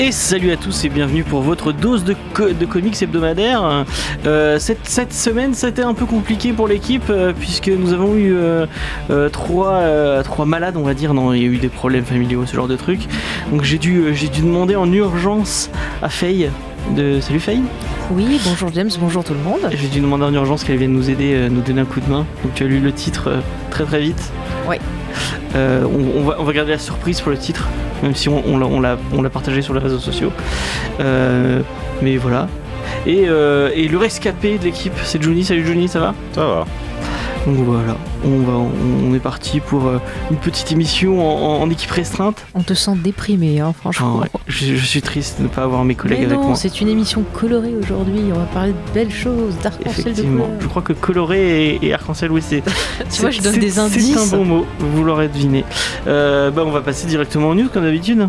Et salut à tous et bienvenue pour votre dose de, co- de comics hebdomadaire. Euh, cette, cette semaine, c'était un peu compliqué pour l'équipe euh, puisque nous avons eu euh, euh, trois, trois malades, on va dire. Non, il y a eu des problèmes familiaux, ce genre de trucs. Donc j'ai dû, j'ai dû demander en urgence à Faye de. Salut Faye Oui, bonjour James, bonjour tout le monde. J'ai dû demander en urgence qu'elle vienne nous aider, nous donner un coup de main. Donc tu as lu le titre très très vite. Ouais. On, on va, on va garder la surprise pour le titre, même si on, l'a- partagé sur les réseaux sociaux. Euh, mais voilà. Et, euh, et le rescapé de l'équipe, c'est Johnny. Salut Johnny, ça va? Ça va. Donc voilà, on, va, on, est parti pour euh, une petite émission en, équipe restreinte. On te sent déprimé, hein, Ah franchement. ouais, je, je suis triste de ne pas avoir mes collègues Mais avec non, moi. c'est une émission colorée aujourd'hui. On va parler de belles choses, d'arc-en-ciel de couleurs. je crois que coloré et, et arc-en-ciel, oui, c'est. Tu vois, je donne des indices. C'est un bon mot, vous l'aurez deviné. Euh, bah, on va passer directement aux news comme d'habitude.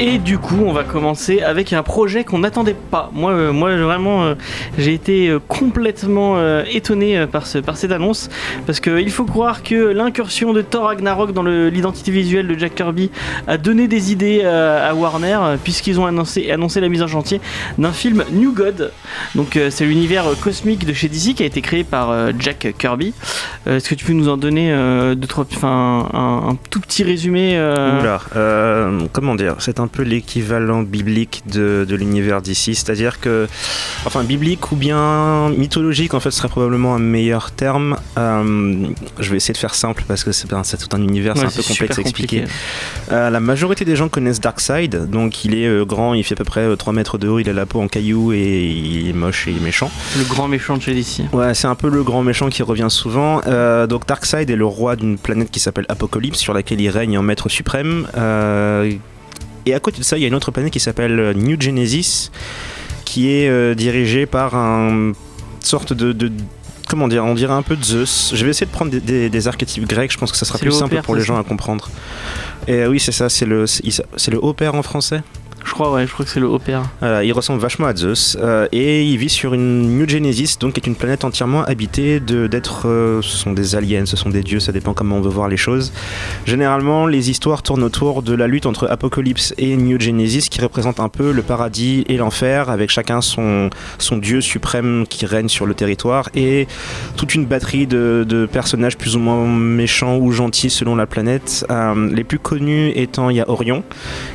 Et du coup, on va commencer avec un projet qu'on n'attendait pas. Moi, euh, moi vraiment, euh, j'ai été euh, complètement étonné par, ce, par cette annonce. Parce qu'il faut croire que l'incursion de Thor Ragnarok dans l'identité visuelle de Jack Kirby a donné des idées à Warner, puisqu'ils ont annoncé, annoncé la mise en chantier d'un film New God. Donc, c'est l'univers cosmique de chez DC qui a été créé par Jack Kirby. Est-ce que tu peux nous en donner deux, trois, un, un tout petit résumé Oula, comment dire un peu l'équivalent biblique de, de l'univers d'ici, c'est-à-dire que, enfin, biblique ou bien mythologique, en fait, serait probablement un meilleur terme. Euh, je vais essayer de faire simple parce que c'est ben, tout un univers, Ouais, c'est un peu complexe à expliquer. Euh, la majorité des gens connaissent Darkseid, donc il est euh, grand, il fait à peu près euh, 3 mètres de haut, il a la peau en caillou et il est moche et il est méchant. Le grand méchant de chez DC. Ouais, c'est un peu le grand méchant qui revient souvent. Donc Darkseid est le roi d'une planète qui s'appelle Apocalypse, sur laquelle il règne en maître suprême. Et à côté de ça, il y a une autre planète qui s'appelle euh, New Genesis, qui est euh, dirigée par un sorte de, de- Comment dire On dirait un peu de Zeus. Je vais essayer de prendre des, des- des archétypes grecs, je pense que ça sera plus le simple pour les gens à comprendre. Et oui, c'est ça, c'est le, c'est le haut-père en français Je crois, ouais, je crois que c'est le voilà, il ressemble vachement à Zeus euh, et il vit sur une New Genesis, donc qui est une planète entièrement habitée d'êtres. euh, ce sont des aliens, ce sont des dieux, ça dépend comment on veut voir les choses. Généralement, les histoires tournent autour de la lutte entre Apocalypse et New Genesis, qui représente un peu le paradis et l'enfer, avec chacun son son dieu suprême qui règne sur le territoire et toute une batterie de, de personnages plus ou moins méchants ou gentils selon la planète. Euh, les plus connus étant il y a Orion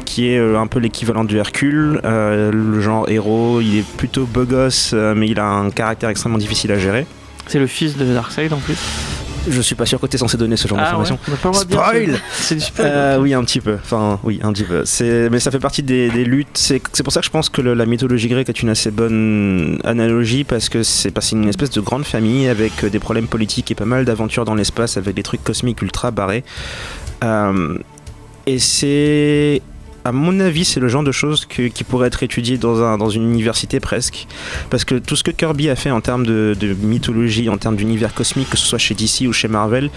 qui est euh, un peu l'équivalent du Hercule, euh, le genre héros, il est plutôt beau gosse, euh, mais il a un caractère extrêmement difficile à gérer. C'est le fils de Darkseid en plus. Je suis pas sûr que t'es censé donner ce genre Ah d'informations. Spoil. C'est du spoil. Euh, oui, un petit peu. Enfin, oui, un petit peu. Mais ça fait partie des, des luttes. C'est, pour ça que je pense que le- la mythologie grecque est une assez bonne analogie parce que c'est une espèce de grande famille avec des problèmes politiques et pas mal d'aventures dans l'espace avec des trucs cosmiques ultra barrés. Euh, et c'est, à mon avis, c'est le genre de choses qui pourrait être étudié dans, un, dans une université presque. Parce que tout ce que Kirby a fait en termes de, mythologie, en termes d'univers cosmique, que ce soit chez DC ou chez Marvel,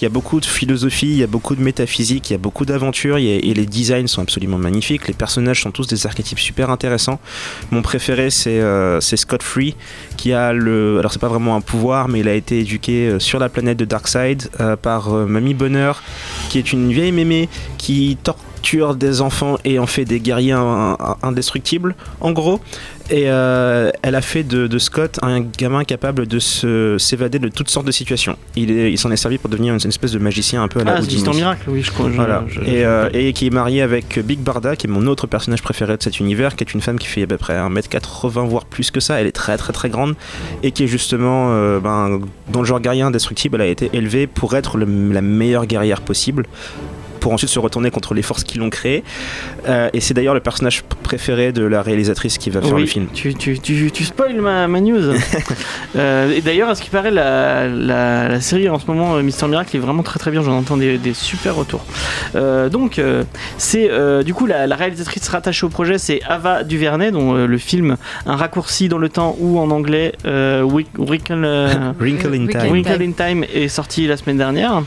il y a beaucoup de philosophie, il y a beaucoup de métaphysique, il y a beaucoup d'aventures et les designs sont absolument magnifiques. Les personnages sont tous des archétypes super intéressants. Mon préféré, c'est euh, Scott Free, qui a le. Alors, c'est pas vraiment un pouvoir, mais il a été éduqué euh, sur la planète de Darkseid euh, par euh, Mamie Bonheur, qui est une vieille mémé qui torture des enfants et en fait des guerriers in- in- indestructibles, en gros. Et euh, elle a fait de, de Scott un gamin capable de se- s'évader de toutes sortes de situations. Il est- il s'en est, servi pour devenir une, une espèce de magicien un peu à la Ah, c'est en miracle, oui, je crois. je- Voilà. je- et, euh, et qui est marié avec Big Barda, qui est mon autre personnage préféré de cet univers, qui est une femme qui fait à peu près 1m80, voire plus que ça. Elle est très très très grande. Et qui est justement, euh, ben, dans le genre guerrier indestructible, elle a été élevée pour être le- la meilleure guerrière possible. Pour ensuite se retourner contre les forces qui l'ont créé. Euh, et c'est d'ailleurs le personnage préféré de la réalisatrice qui va faire Oui, le film. Tu, tu, tu, tu spoil ma, ma news. Euh, et d'ailleurs, à ce qui paraît, la, la, la série en ce moment, euh, Mister Miracle, est vraiment très très bien. J'en entends des, des super retours. Euh, donc, euh, c'est euh, du coup la, la réalisatrice rattachée au projet, c'est Ava Duvernay, dont euh, le film Un raccourci dans le temps ou en anglais euh, Wick- Wrinkle, euh, Wrinkle in Wrinkle Time. Wrinkle in Time est sorti la semaine dernière.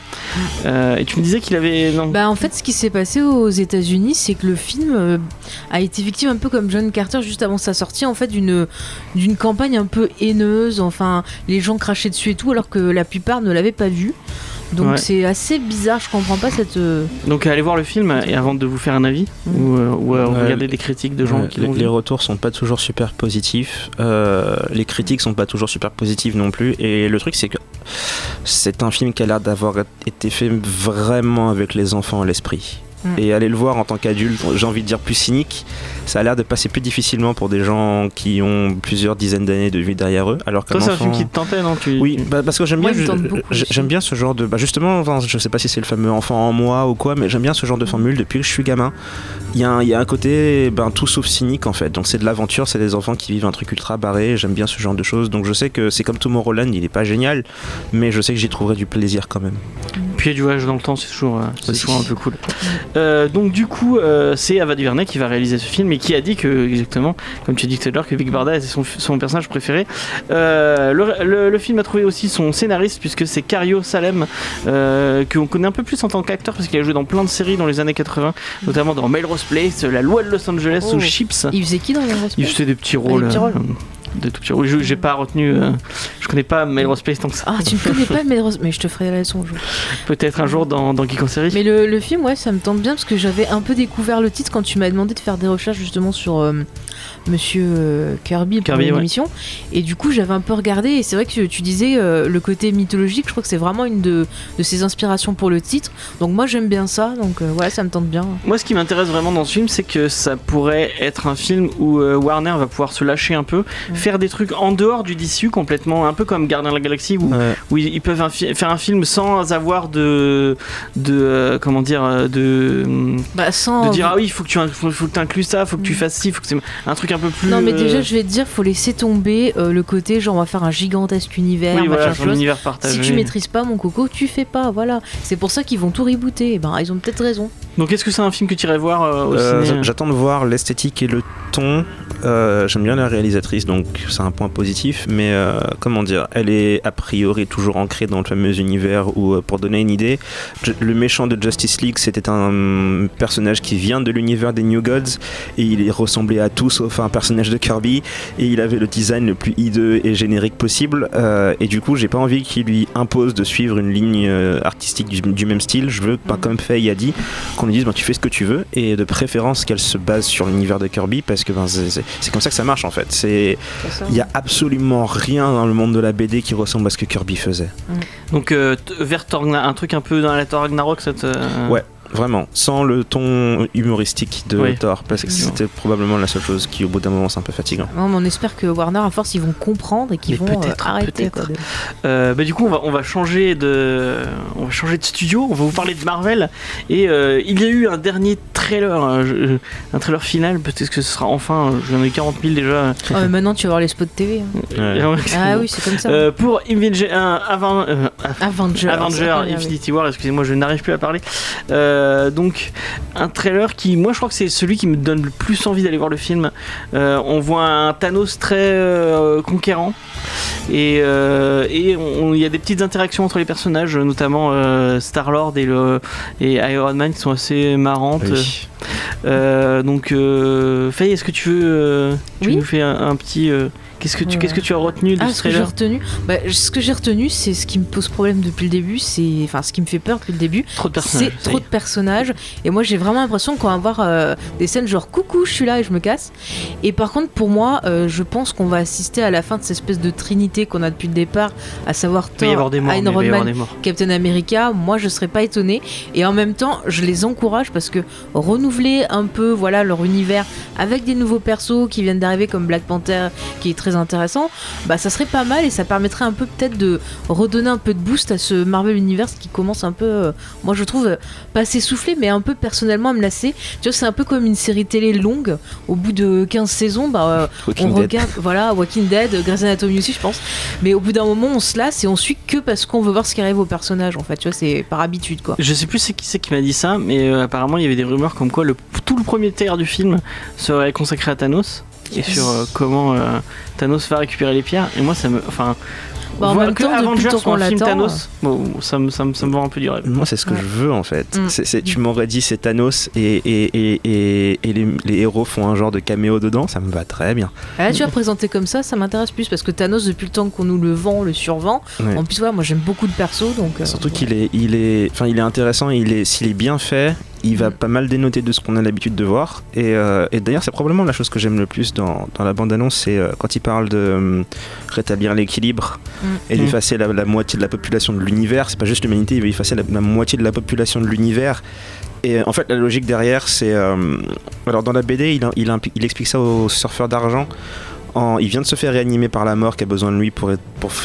Euh, et tu me disais qu'il avait. Non. Bah en fait, ce qui s'est passé aux États-Unis, c'est que le film euh, a été victime un peu comme John Carter juste avant sa sortie, en fait, d'une d'une campagne un peu haineuse. Enfin, les gens crachaient dessus et tout, alors que la plupart ne l'avaient pas vu. Donc Ouais. c'est assez bizarre. Je comprends pas cette. euh, Donc, allez voir le film et avant de vous faire un avis Mm. ou, euh, ou euh, regarder des critiques de gens qui les, l'ont les vu. retours sont pas toujours super positifs, euh, les critiques sont pas toujours super positives non plus, et le truc c'est que c'est un film qui a l'air d'avoir été fait vraiment avec les enfants à l'esprit. Mm. Et aller le voir en tant qu'adulte, j'ai envie de dire plus cynique, ça a l'air de passer plus difficilement pour des gens qui ont plusieurs dizaines d'années de vie derrière eux, alors qu'un Toi, c'est un enfant... film qui te tentait, non tu... Oui, bah, parce que j'aime Moi, bien, j'aime bien ce genre de, bah, justement, enfin, je sais pas si c'est le fameux enfant en moi ou quoi, mais j'aime bien ce genre de formule depuis que je suis gamin. Il y, a un- il y a un côté, ben, tout sauf cynique en fait. Donc c'est de l'aventure, c'est des enfants qui vivent un truc ultra barré. J'aime bien ce genre de choses. Donc je sais que c'est comme Tomorrowland, il est pas génial, mais je sais que j'y trouverai du plaisir quand même. Puis a du voyage dans le temps, c'est toujours, euh, c'est Aussi. toujours un peu cool. Euh, donc du coup, euh, c'est Ava DuVernay qui va réaliser ce film et qui a dit que, exactement, comme tu as dit tout à l'heure, que Vic Barda était son, son personnage préféré. Euh, le, le- le film a trouvé aussi son scénariste puisque c'est Cario Salem, euh, qu'on connaît un peu plus en tant qu'acteur parce qu'il a joué dans plein de séries dans les années 80, notamment dans Melrose Place, La Loi de Los Angeles Oh. ou Chips. Il faisait qui dans les Il faisait des petits rôles. petits rôles. De tout rôles. Je- J'ai pas retenu. euh, je connais pas Melrose Place tant que ça. Ah, tu ne connais pas Melrose, mais je te ferai la leçon un jour. Peut-être un jour dans, dans Geek en série. Mais le, le film, ouais, ça me tente bien parce que j'avais un peu découvert le titre quand tu m'as demandé de faire des recherches justement sur euh, Monsieur euh, Kirby pour Kirby, une ouais. émission. Et du coup, j'avais un peu regardé et c'est vrai que tu disais euh, le côté mythologique. Je crois que c'est vraiment une de, de ses inspirations pour le titre. Donc moi, j'aime bien ça. Donc euh, ouais, ça me tente bien. Moi, ce qui m'intéresse vraiment dans ce film, c'est que ça pourrait être un film où euh, Warner va pouvoir se lâcher un peu, faire des trucs en dehors du DCU complètement, un peu comme Gardien de la Galaxie, où, Ouais. où ils ils peuvent un fi- faire un film sans avoir de, de euh, comment dire, de, Bah sans. de dire ah oui, il faut que tu faut, faut que tu inclues ça, faut que tu Mm. fasses ci, faut que c'est un truc un peu plus. Non mais euh, déjà je vais te dire faut laisser tomber euh, le côté genre on va faire un gigantesque univers oui, voilà, chose. univers partagé. Si tu maîtrises pas mon coco, tu fais pas, voilà. C'est pour ça qu'ils vont tout rebooter. Et ben, ils ont peut-être raison. Donc, est-ce que c'est un film que tu irais voir euh, au Euh, ciné J'attends de voir l'esthétique et le ton. Euh, J'aime bien la réalisatrice, donc c'est un point positif. Mais euh, comment dire, elle est a priori toujours ancrée dans le fameux univers où, euh, pour donner une idée, le méchant de Justice League, c'était un personnage qui vient de l'univers des New Gods et il est ressemblé à tout sauf un personnage de Kirby et il avait le design le plus hideux et générique possible. Euh, et du coup, j'ai pas envie qu'il lui impose de suivre une ligne euh, artistique du, du même style. Je veux, pas comme Faye a dit, qu'on lui dise bah, tu fais ce que tu veux et de préférence qu'elle se base sur l'univers de Kirby parce que ben, c'est- comme ça que ça marche en fait. C'est il y a absolument rien dans le monde de la BD qui ressemble à ce que Kirby faisait. Donc, euh, vers un truc un peu dans la Ragnarok, cette. euh, Ouais. Vraiment, sans le ton humoristique de Oui. Thor, parce que c'était probablement la seule chose qui, au bout d'un moment, c'est un peu fatigant. Non, mais on espère que Warner, à force, ils vont comprendre et qu'ils vont euh, peut-être, arrêter. quoi, de- Euh, bah, du coup, on va, on va changer de, on va changer de studio. On va vous parler de Marvel. Et euh, il y a eu un dernier trailer, euh, un trailer final. Peut-être que ce sera enfin. euh, J'en ai 40 000 déjà. Oh, mais maintenant, tu vas voir les spots TV. hein. Ouais. Ah oui, c'est comme ça. Euh, pour Avenger, avant, euh, Avengers. Avenger Ah. Infinity War, excusez-moi, je n'arrive plus à parler. Euh, donc, un trailer qui, moi, je crois que c'est celui qui me donne le plus envie d'aller voir le film. Euh, on voit un Thanos très euh, conquérant. Et euh, il y a des petites interactions entre les personnages, notamment euh, Star-Lord et, le, et Iron Man qui sont assez marrantes. Oui. Euh, donc, euh, Faye, est-ce que tu veux, euh, tu Oui. nous fais un, un petit. Qu'est-ce que tu Ouais. qu'est-ce que tu as retenu de Ah, ce ce que j'ai retenu, bah, ce que j'ai retenu, c'est ce qui me pose problème depuis le début, c'est, enfin, ce qui me fait peur depuis le début, Trop de personnages. c'est trop de personnages. Et moi, j'ai vraiment l'impression qu'on va avoir euh, des scènes genre coucou, je suis là et je me casse. Et par contre, pour moi, euh, je pense qu'on va assister à la fin de cette espèce de trinité qu'on a depuis le départ, à savoir Thor, Iron Man. Captain America. Moi, je serais pas étonnée. Et en même temps, je les encourage parce que renouveler un peu, voilà, leur univers avec des nouveaux persos qui viennent d'arriver comme Black Panther, qui est très intéressant, bah ça serait pas mal et ça permettrait un peu peut-être de redonner un peu de boost à ce Marvel Universe qui commence un peu, euh, moi je trouve, euh, passer essoufflé, mais un peu personnellement à me lasser. Tu vois, c'est un peu comme une série télé longue. Au bout de 15 saisons, bah, euh, on Dead. regarde, voilà, Walking Dead, Grey's Anatomy aussi, je pense. Mais au bout d'un moment, on se lasse et on suit que parce qu'on veut voir ce qui arrive au personnage, en fait. Tu vois, c'est par habitude, quoi. Je sais plus c'est qui c'est qui m'a dit ça, mais euh, apparemment il y avait des rumeurs comme quoi le, tout le premier tiers du film serait consacré à Thanos et sur euh, comment euh, Thanos va récupérer les pierres. Et moi ça me, enfin, Bah, en même que temps, depuis Avengers le qu'on film l'attend, Thanos, bon, ça me ça me ça me vend un peu du rêve. Moi, c'est ce que Ouais. je veux en fait. Mm. Tu m'aurais dit c'est Thanos et, et, et, et, et les, les héros font un genre de caméo dedans, ça me va très bien. Ah, Là, tu vas présenter comme ça, ça m'intéresse plus parce que Thanos, depuis le temps qu'on nous le vend, le survend. Ouais. En plus, voilà, moi j'aime beaucoup de persos, donc. euh, Surtout qu'il est, il est, enfin, il est intéressant. Il est, s'il est bien fait, il va Mm. pas mal dénoter de ce qu'on a l'habitude de voir. Et, euh, et d'ailleurs, c'est probablement la chose que j'aime le plus dans, dans la bande-annonce, c'est euh, quand il parle de euh, rétablir l'équilibre Mm. et Mm. d'effacer la, la moitié de la population de l'univers. C'est pas juste l'humanité, il veut effacer la, la moitié de la population de l'univers. Et euh, en fait, la logique derrière, c'est. euh, alors, dans la BD, il, il, explique ça au surfeur d'argent. Il vient de se faire réanimer par la mort qui a besoin de lui pour,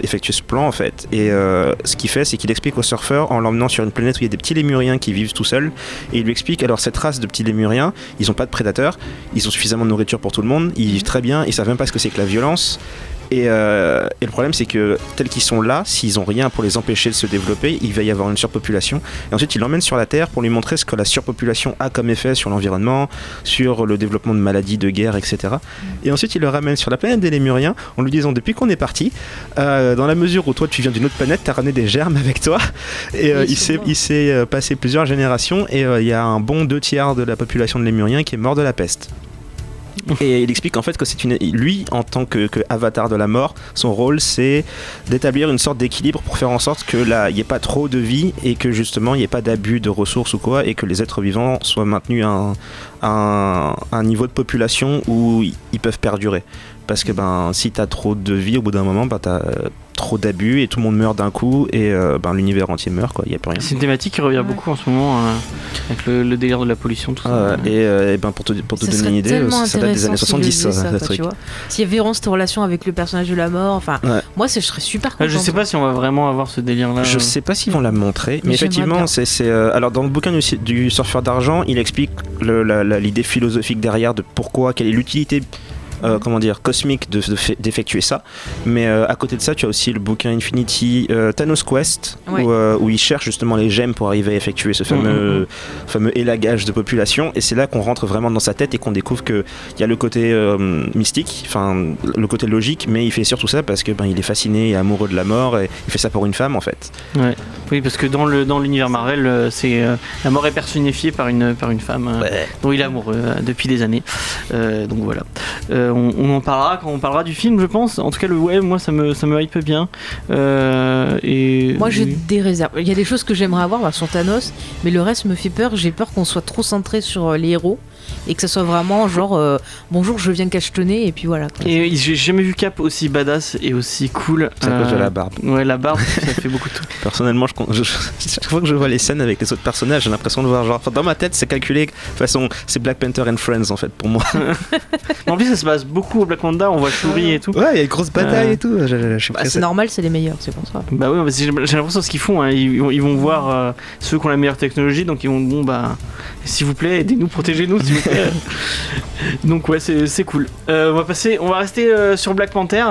effectuer ce plan en fait. Et euh, ce qu'il fait, c'est qu'il explique au surfeur en l'emmenant sur une planète où il y a des petits lémuriens qui vivent tout seuls. Et il lui explique alors cette race de petits lémuriens, ils n'ont pas de prédateurs, ils ont suffisamment de nourriture pour tout le monde, ils vivent très bien, ils savent même pas ce que c'est que la violence. Et, euh, et le problème, c'est que tels qu'ils sont là, s'ils ont rien pour les empêcher de se développer, il va y avoir une surpopulation. Et ensuite, il l'emmène sur la Terre pour lui montrer ce que la surpopulation a comme effet sur l'environnement, sur le développement de maladies, de guerres, etc. Et ensuite, il le ramène sur la planète des Lémuriens en lui disant depuis qu'on est parti, euh, dans la mesure où toi tu viens d'une autre planète, t'as ramené des germes avec toi. Et euh, Oui, il s'est passé plusieurs générations et il y a un bon deux tiers de la population de Lémuriens qui est mort de la peste. Et il explique en fait que c'est une lui en tant que, que avatar de la mort, son rôle c'est d'établir une sorte d'équilibre pour faire en sorte que là il n'y ait pas trop de vie et que justement il n'y ait pas d'abus de ressources ou quoi et que les êtres vivants soient maintenus à un, niveau de population où ils peuvent perdurer. Parce que ben si t'as trop de vie au bout d'un moment, ben t'as euh, trop d'abus et tout le monde meurt d'un coup et euh, ben l'univers entier meurt quoi, il y a plus rien. C'est une thématique qui revient Ouais. beaucoup en ce moment euh, avec le, le délire de la pollution tout Ah, ça. ouais. et, euh, et ben pour te, pour te Ça donner une idée, ça date des années intéressant s'il 70 faisait ça, ça, quoi, truc. tu vois. S'il y avait vraiment cette relation avec le personnage de la mort, enfin, Ouais. moi c'est- je serais super contente. je sais pas si on va vraiment avoir ce délire là. Je sais pas s'ils vont la montrer, mais, effectivement, c'est. c'est, euh, alors, dans le bouquin du, du surfeur d'argent, il explique l'idée philosophique derrière de pourquoi, quelle est l'utilité. Euh, comment dire, cosmique de- de fait- d'effectuer ça. Mais euh, à côté de ça, tu as aussi le bouquin Infinity euh, Thanos Quest, Ouais. où, euh, où il cherche justement les gemmes pour arriver à effectuer ce fameux, Mhm. fameux élagage de population. Et c'est là qu'on rentre vraiment dans sa tête et qu'on découvre qu'il y a le côté euh, mystique, enfin le côté logique, mais il fait surtout ça parce que ben, il est fasciné et amoureux de la mort et il fait ça pour une femme en fait. Ouais. Oui, parce que dans le dans l'univers Marvel, c'est euh, la mort est personnifiée par une par une femme euh, dont il est amoureux euh, depuis des années. Euh, donc voilà. On, on en parlera quand on parlera du film, je pense. En tout cas, le ouais, moi ça me ça me hype bien. Euh, et Moi j'ai des réserves. Il y a des choses que j'aimerais avoir bah, sur Thanos, mais le reste me fait peur. J'ai peur qu'on soit trop centré sur euh, les héros et que ça soit vraiment genre euh, bonjour, je viens cachetonner et puis voilà. quoi. Et j'ai jamais vu Cap aussi badass et aussi cool. C'est à cause de Euh, la barbe. Ouais, la barbe, ça fait beaucoup de tout. Personnellement, je, je- chaque fois que je vois les scènes avec les autres personnages, j'ai l'impression de voir genre. dans ma tête, c'est calculé. De toute façon, c'est Black Panther and Friends en fait pour moi. En plus, ça se passe beaucoup au Black Panda, on voit Shuri et tout. Ouais, il y a une grosse bataille Euh, et tout. Je, je- je suis Bah, c'est normal, c'est les meilleurs, c'est pour ça. Bah oui, j'ai j'ai l'impression ce qu'ils font, hein. ils, vont- ils vont voir euh, ceux qui ont la meilleure technologie, donc ils vont bon bah s'il vous plaît aidez-nous, protégez-nous. donc ouais c'est cool. Euh, on va passer, on va rester euh, sur Black Panther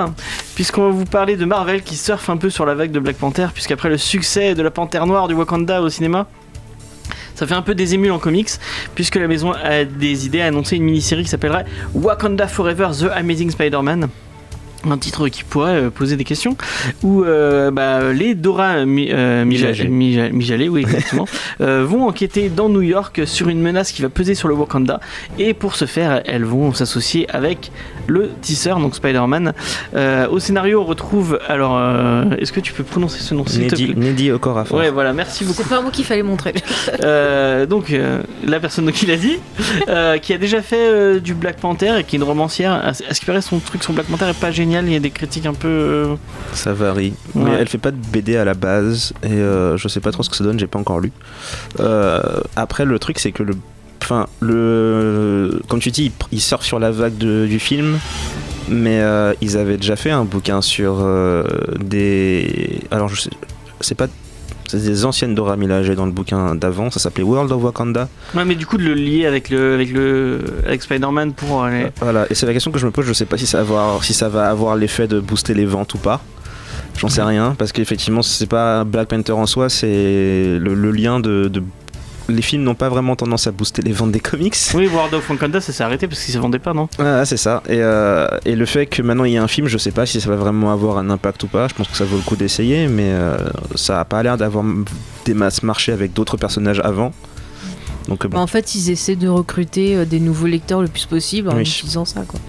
puisqu'on va vous parler de Marvel qui surfe un peu sur la vague de Black Panther puisqu'après le succès de la Panthère Noire du Wakanda au cinéma. Ça fait un peu des émules en comics, puisque la maison a des idées à annoncer une mini-série qui s'appellerait Wakanda Forever The Amazing Spider-Man. Un titre qui pourrait euh, poser des questions, où euh, bah, les Dora Mi- euh, oui exactement, euh, vont enquêter dans New York sur une menace qui va peser sur le Wakanda, et pour ce faire, elles vont s'associer avec le tisseur, donc Spider-Man. Euh, au scénario, on retrouve, alors, euh, est-ce que tu peux prononcer ce nom s'il te Neddy, plaît? Neddy Okorafor. Ouais, voilà, merci beaucoup. C'est pas moi qu'il fallait montrer. Euh, donc euh, la personne qui l'a dit, euh, qui a déjà fait euh, du Black Panther et qui est une romancière, à, ce qui paraît son truc sur Black Panther est pas génial, il y a des critiques un peu... euh, Ça varie. Ouais. Mais elle fait pas de BD à la base. Et euh, je sais pas trop ce que ça donne, j'ai pas encore lu. Euh, après, le truc, c'est que le. Enfin, le. Comme tu dis, il, il sort sur la vague de- du film. Mais euh, ils avaient déjà fait un bouquin sur des. Alors, je sais. C'est pas. C'est des anciennes Dora Milaje dans le bouquin d'avant. Ça s'appelait World of Wakanda. Ouais, mais du coup, de le lier avec, le, avec, le, avec Spider-Man pour aller. Voilà, et c'est la question que je me pose. Je sais pas si ça va avoir, si ça va avoir l'effet de booster les ventes ou pas. J'en sais rien, parce qu'effectivement, c'est pas Black Panther en soi, c'est le, le lien de, de- Les films n'ont pas vraiment tendance à booster les ventes des comics. Oui, World of Wakanda, ça s'est arrêté parce qu'il se vendait pas, non? Ah, c'est ça. Et, euh, et le fait que maintenant il y ait un film, je sais pas si ça va vraiment avoir un impact ou pas. Je pense que ça vaut le coup d'essayer, mais euh, ça a pas l'air d'avoir des masses marché avec d'autres personnages avant. Donc euh, Bah, bon. en fait, ils essaient de recruter des nouveaux lecteurs le plus possible en Oui. utilisant ça. Quoi.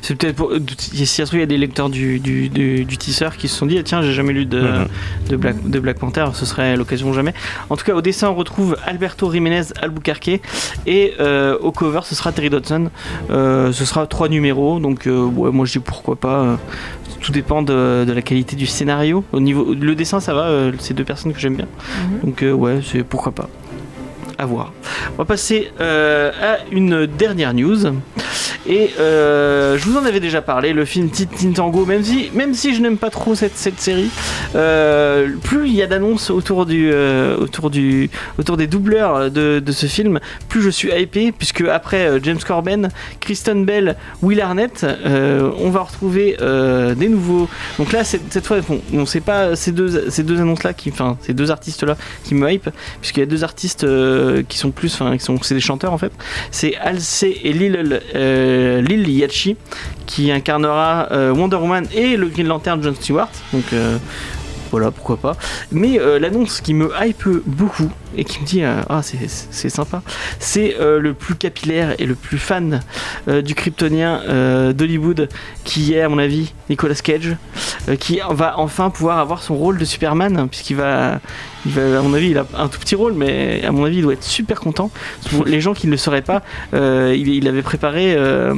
C'est peut-être pour. Si ça se trouve, il y a des lecteurs du, du, du, du teaser qui se sont dit ah, tiens, j'ai jamais lu de, Mhm. de, Black, de Black Panther, ce serait l'occasion ou jamais. En tout cas, au dessin, on retrouve Alberto Jiménez Albuquerque et euh, au cover, ce sera Terry Dodson. Euh, ce sera trois numéros, donc euh, ouais, moi je dis pourquoi pas. euh, tout dépend de, de la qualité du scénario. Au niveau, le dessin, ça va, euh, c'est deux personnes que j'aime bien. Donc euh, ouais, c'est pourquoi pas. Voir. On va passer euh, à une dernière news. Et euh, je vous en avais déjà parlé, le film Teen Tango, même si, même si je n'aime pas trop cette, cette série, euh, plus il y a d'annonces autour, du, autour, du, autour des doubleurs de, de ce film, plus je suis hypé, puisque après James Corben, Kristen Bell, Will Arnett, on va retrouver des nouveaux. Donc là, cette, fois, bon, c'est pas ces deux, ces deux annonces-là, qui, enfin, ces deux artistes-là qui me hype, puisqu'il y a deux artistes euh, qui sont plus, enfin, qui sont, c'est des chanteurs en fait. C'est Halsey et Lil, euh, Lil Yachty qui incarnera euh, Wonder Woman et le Green Lantern John Stewart. Donc euh, voilà, pourquoi pas. Mais l'annonce qui me hype beaucoup et qui me dit euh, ah c'est sympa, c'est euh, le plus capillaire et le plus fan euh, du kryptonien euh, d'Hollywood qui est à mon avis Nicolas Cage, qui va enfin pouvoir avoir son rôle de Superman puisqu'il va il va, à mon avis, il a un tout petit rôle, mais à mon avis, il doit être super content. Pour les gens qui ne le sauraient pas, il, il avait préparé un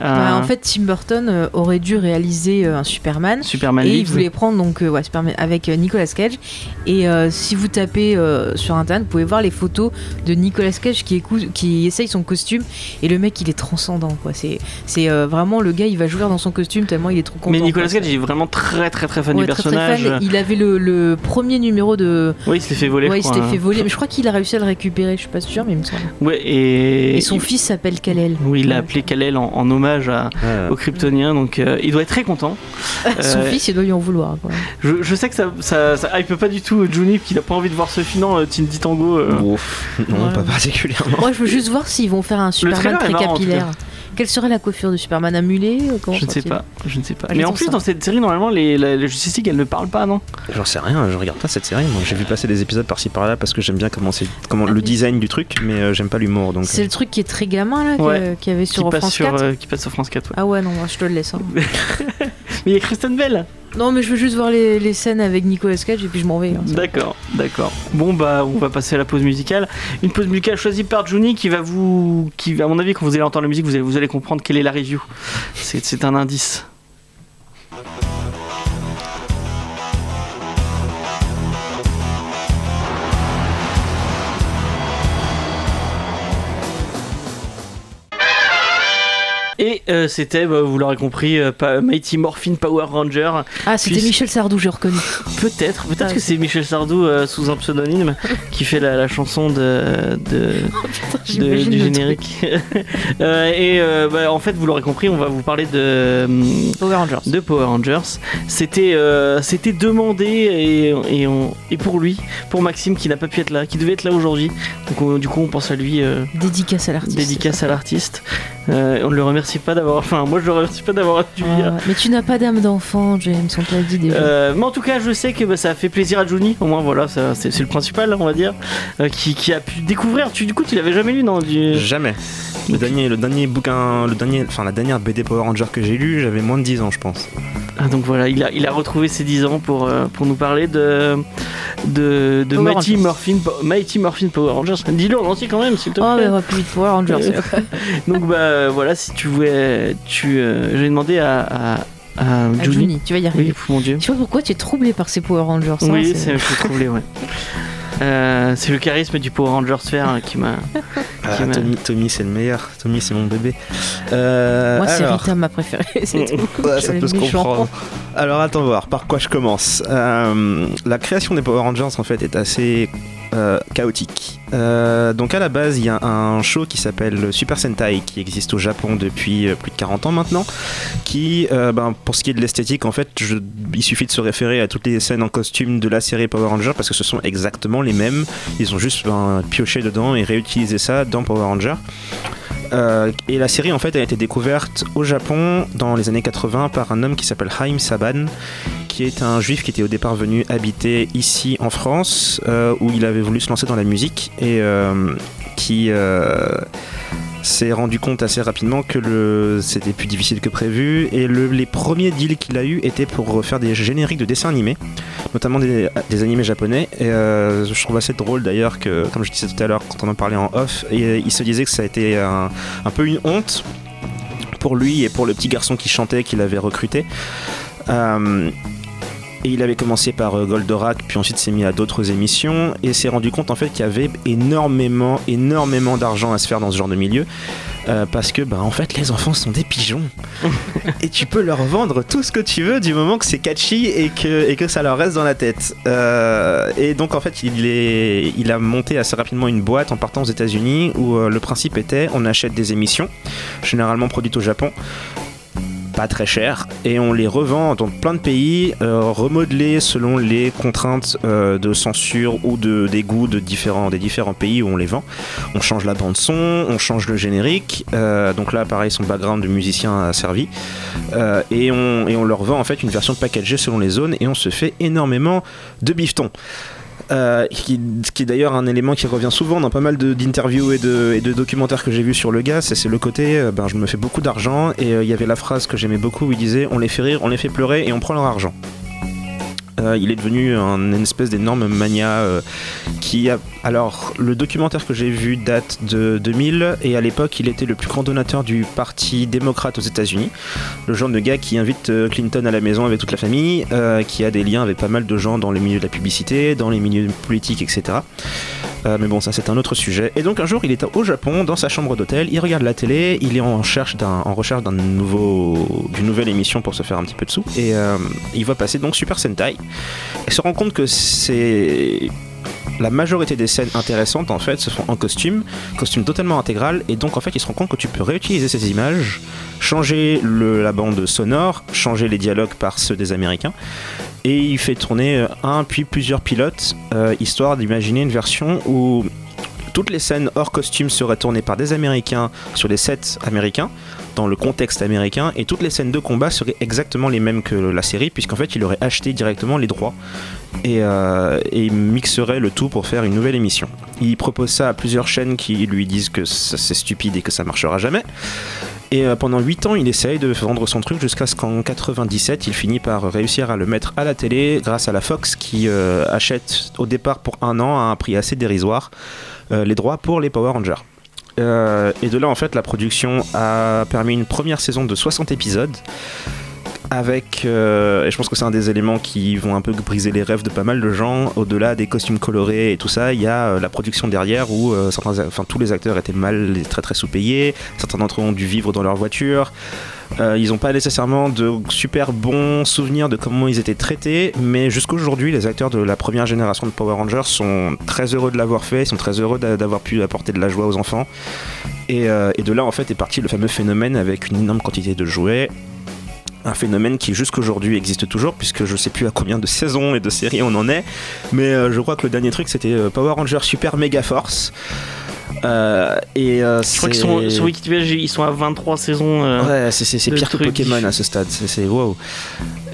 Bah, en fait, Tim Burton aurait dû réaliser un Superman. Superman Et il voulait prendre donc ouais, Superman avec Nicolas Cage. Et si vous tapez sur internet, vous pouvez voir les photos de Nicolas Cage qui, écoute, qui essaye son costume. Et le mec, il est transcendant. quoi. C'est c'est, euh, vraiment le gars, il va jouer dans son costume tellement il est trop content. Mais Nicolas quoi. Cage il est vraiment très très très fan Ouais, du très, très personnage. fan. Il avait le, le premier numéro de. Oui, il se l'est fait voler. ouais, je il crois, s'était fait voler. Mais je crois qu'il a réussi à le récupérer. Je suis pas sûre, mais il me semble. Ouais, et, Et, son fils s'appelle Kal-El. Oui, il l'a appelé Kal-El en, en hommage à, Ouais. au Kryptonien, donc euh, il doit être très content. son Euh, fils, il doit lui en vouloir. quoi. Je, je sais que ça, ça, ça hype pas du tout Juni, qu'il a pas envie de voir ce film, non, Tindy Tango. euh. Ouf. Non, Ouais. pas particulièrement. Moi, je veux juste voir s'ils vont faire un Superman très marrant, capillaire. Quelle serait la coiffure de Superman Un mulet euh, comment Je ne sais pas, je ne sais pas. Mais en plus, ça. dans cette série, normalement, les, la, la Justice League, elle ne parle pas, non? J'en sais rien, je regarde pas cette série. Moi, j'ai vu passer des épisodes par-ci par-là parce que j'aime bien comment c'est, comment Ah, le design du truc, mais euh, j'aime pas l'humour. Donc, C'est le truc qui est très gamin là, que- Ouais. qu'il y avait qui sur passe France sur, 4. euh, qui passe sur France 4. ouais. Ah ouais, non, moi je te le laisse. hein. Mais il y a Kristen Bell non, mais je veux juste voir les, scènes avec Nicolas Cage et puis je m'en vais. hein. D'accord, d'accord. Bon bah on va passer à la pause musicale. Une pause musicale choisie par Juni qui va vous, qui à mon avis quand vous allez entendre la musique vous allez, vous allez comprendre quelle est la review. C'est un indice. Et euh, c'était, bah, vous l'aurez compris, euh, pa- Mighty Morphin Power Ranger. Ah, c'était Puis- Michel Sardou, j'ai reconnu. Peut-être, peut-être Ah, que c'est Michel Sardou euh, sous un pseudonyme qui fait la, la chanson de, de, de- J'imagine du le générique. Euh, et euh, bah, en fait, vous l'aurez compris, on va vous parler de, truc. Power Rangers. de Power Rangers. C'était euh, c'était demandé et, et, on- et pour lui, pour Maxime qui n'a pas pu être là, qui devait être là aujourd'hui. Donc on- du coup, on pense à lui. euh, Dédicace à l'artiste. dédicace à l'artiste. Euh, on le remercie pas d'avoir. Enfin, moi je le remercie pas d'avoir dû Ah, ouais. Mais tu n'as pas d'âme d'enfant, James, on te l'a dit déjà. Euh, mais en tout cas, je sais que bah, ça a fait plaisir à Juni. Au moins, voilà, c'est, le principal, on va dire, euh, qui, qui a pu découvrir. Tu, du coup, tu l'avais jamais lu, non du... jamais. Le dernier, le dernier bouquin, le dernier, enfin la dernière BD Power Ranger que j'ai lu, j'avais moins de 10 ans, je pense. Ah, donc voilà, il a, il a retrouvé ses 10 ans pour, euh, pour nous parler de, de, de Mighty. Morphin, Mighty Morphin Power Rangers. Dis-le en entier quand même, s'il te Oh, plaît. mais on va plus vite Power Rangers. Donc bah voilà, si tu voulais, tu, euh, j'ai demandé à, à, à À Juni. Juni, tu vas y arriver. Oui, mon dieu. Sais pas pourquoi tu es troublé par ces Power Rangers. hein, Oui, c'est- c'est je suis troublé, ouais. Euh, c'est le charisme du Power Ranger Sphere hein, qui m'a Ah, qui m'a- Tommy, Tommy, c'est le meilleur. Tommy, c'est mon bébé. Euh, Moi, c'est alors- Rita ma préférée. c'est tout. Ouais, Je ça peut se comprendre. Alors attends voir, par quoi je commence Euh, La création des Power Rangers en fait est assez euh, chaotique. Euh, donc à la base, il y a un show qui s'appelle Super Sentai qui existe au Japon depuis euh, plus de 40 ans maintenant. Qui, ben, pour ce qui est de l'esthétique, en fait, je- il suffit de se référer à toutes les scènes en costume de la série Power Rangers parce que ce sont exactement les mêmes. Ils ont juste pioché dedans et réutilisé ça dans Power Rangers. Euh, et la série en fait a été découverte au Japon dans les années 80 par un homme qui s'appelle Haim Saban, qui est un juif qui était au départ venu habiter ici en France, euh, où il avait voulu se lancer dans la musique et euh, qui s'est rendu compte assez rapidement que c'était plus difficile que prévu. Et le- les premiers deals qu'il a eu étaient pour faire des génériques de dessins animés, notamment des, animés japonais. Euh, je trouve assez drôle d'ailleurs que, comme je disais tout à l'heure quand on en parlait en off, euh, il se disait que ça a été un, un peu une honte pour lui et pour le petit garçon qui chantait qu'il avait recruté. Euh, et il avait commencé par euh, Goldorak, puis ensuite s'est mis à d'autres émissions et s'est rendu compte en fait qu'il y avait énormément, énormément d'argent à se faire dans ce genre de milieu. euh, parce que bah, en fait les enfants sont des pigeons et tu peux leur vendre tout ce que tu veux du moment que c'est catchy et que, et que ça leur reste dans la tête. Euh, et donc en fait il, est, il a monté assez rapidement une boîte en partant aux États-Unis où euh, le principe était on achète des émissions, généralement produites au Japon très cher et on les revend dans plein de pays euh, remodelés selon les contraintes euh, de censure ou de des goûts de différents des différents pays où on les vend. On change la bande son on change le générique euh, donc là pareil son background de musicien a servi. Et on et on leur vend en fait une version packagée selon les zones et on se fait énormément de bifetons euh, qui, est d'ailleurs un élément qui revient souvent dans pas mal d'interviews et de, et de documentaires que j'ai vus sur le gars, c'est c'est le côté, euh, ben, je me fais beaucoup d'argent, et euh, il y avait la phrase que j'aimais beaucoup où il disait, on les fait rire, on les fait pleurer, et on prend leur argent. Euh, il est devenu un, une espèce d'énorme mania euh, qui a... Alors, le documentaire que j'ai vu date de 2000 et à l'époque, il était le plus grand donateur du parti démocrate aux États-Unis. Le genre de gars qui invite euh, Clinton à la maison avec toute la famille, qui a des liens avec pas mal de gens dans les milieux de la publicité, dans les milieux politiques, etc. Mais bon, ça c'est un autre sujet. Et donc un jour, il est au Japon, dans sa chambre d'hôtel, il regarde la télé, il est en recherche d'un, nouveau, d'une nouvelle émission pour se faire un petit peu de sous, et il voit passer donc Super Sentai, et se rend compte que c'est la majorité des scènes intéressantes en fait se font en costume, costume totalement intégral, et donc en fait il se rend compte que tu peux réutiliser ces images, changer la bande sonore, changer les dialogues par ceux des Américains, et il fait tourner euh, un puis plusieurs pilotes, euh, histoire d'imaginer une version où toutes les scènes hors costume seraient tournées par des Américains sur les sets américains, dans le contexte américain, et toutes les scènes de combat seraient exactement les mêmes que la série, puisqu'en fait il aurait acheté directement les droits et, euh, mixerait le tout pour faire une nouvelle émission. Il propose ça à plusieurs chaînes qui lui disent que c'est stupide et que ça marchera jamais. Et euh, pendant 8 ans, il essaye de vendre son truc jusqu'à ce qu'en 97, il finit par réussir à le mettre à la télé grâce à la Fox qui euh, achète au départ pour un an à un prix assez dérisoire les droits pour les Power Rangers. Euh, et de là, en fait, la production a permis une première saison de 60 épisodes. Avec, euh, et je pense que c'est un des éléments qui vont un peu briser les rêves de pas mal de gens. Au-delà des costumes colorés et tout ça, il y a euh, la production derrière où certains, enfin, tous les acteurs étaient mal, très très sous-payés. Certains d'entre eux ont dû vivre dans leur voiture. Euh, ils n'ont pas nécessairement de super bons souvenirs de comment ils étaient traités, mais jusqu'aujourd'hui, les acteurs de la première génération de Power Rangers sont très heureux de l'avoir fait, ils sont très heureux d'a- d'avoir pu apporter de la joie aux enfants. Et, euh, et de là, en fait, est parti le fameux phénomène avec une énorme quantité de jouets. Un phénomène qui jusqu'aujourd'hui existe toujours, puisque je sais plus à combien de saisons et de séries on en est, mais euh, je crois que le dernier truc c'était Power Rangers Super Mega Force. Euh, et euh, Je crois qu'ils sont sur Wikipédia, ils sont à 23 saisons. euh, Ouais, c'est- pire que Pokémon à ce stade. C'est- wow.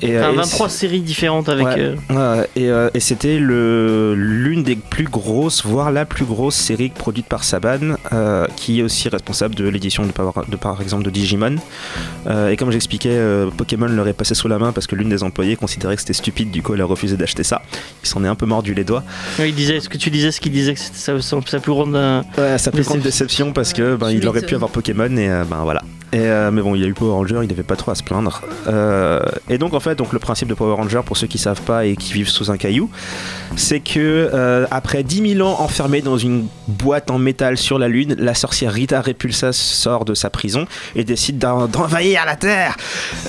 Et, enfin, euh, et 23 séries différentes avec. Ouais. euh, et, euh, et c'était l'une des plus grosses, voire la plus grosse série produite par Saban, euh, qui est aussi responsable de l'édition de, par exemple de Digimon. Euh, et comme j'expliquais, euh, Pokémon leur est passé sous la main parce que l'une des employées considérait que c'était stupide, du coup elle a refusé d'acheter ça. Il s'en est un peu mordu les doigts. ouais, il disait, ce que tu disais, ce qu'il disait que c'était sa, sa, sa plus grande. euh, Ouais, plus grande Déception. déception parce que ben, il aurait pu avoir Pokémon et euh, ben voilà. Euh, mais bon, il y a eu Power Ranger, il n'avait pas trop à se plaindre. Euh, et donc en fait, le principe de Power Ranger, pour ceux qui savent pas et qui vivent sous un caillou, c'est que euh, après 10 000 ans enfermés dans une boîte en métal sur la Lune, la sorcière Rita Repulsa sort de sa prison et décide d'en- d'envahir la Terre.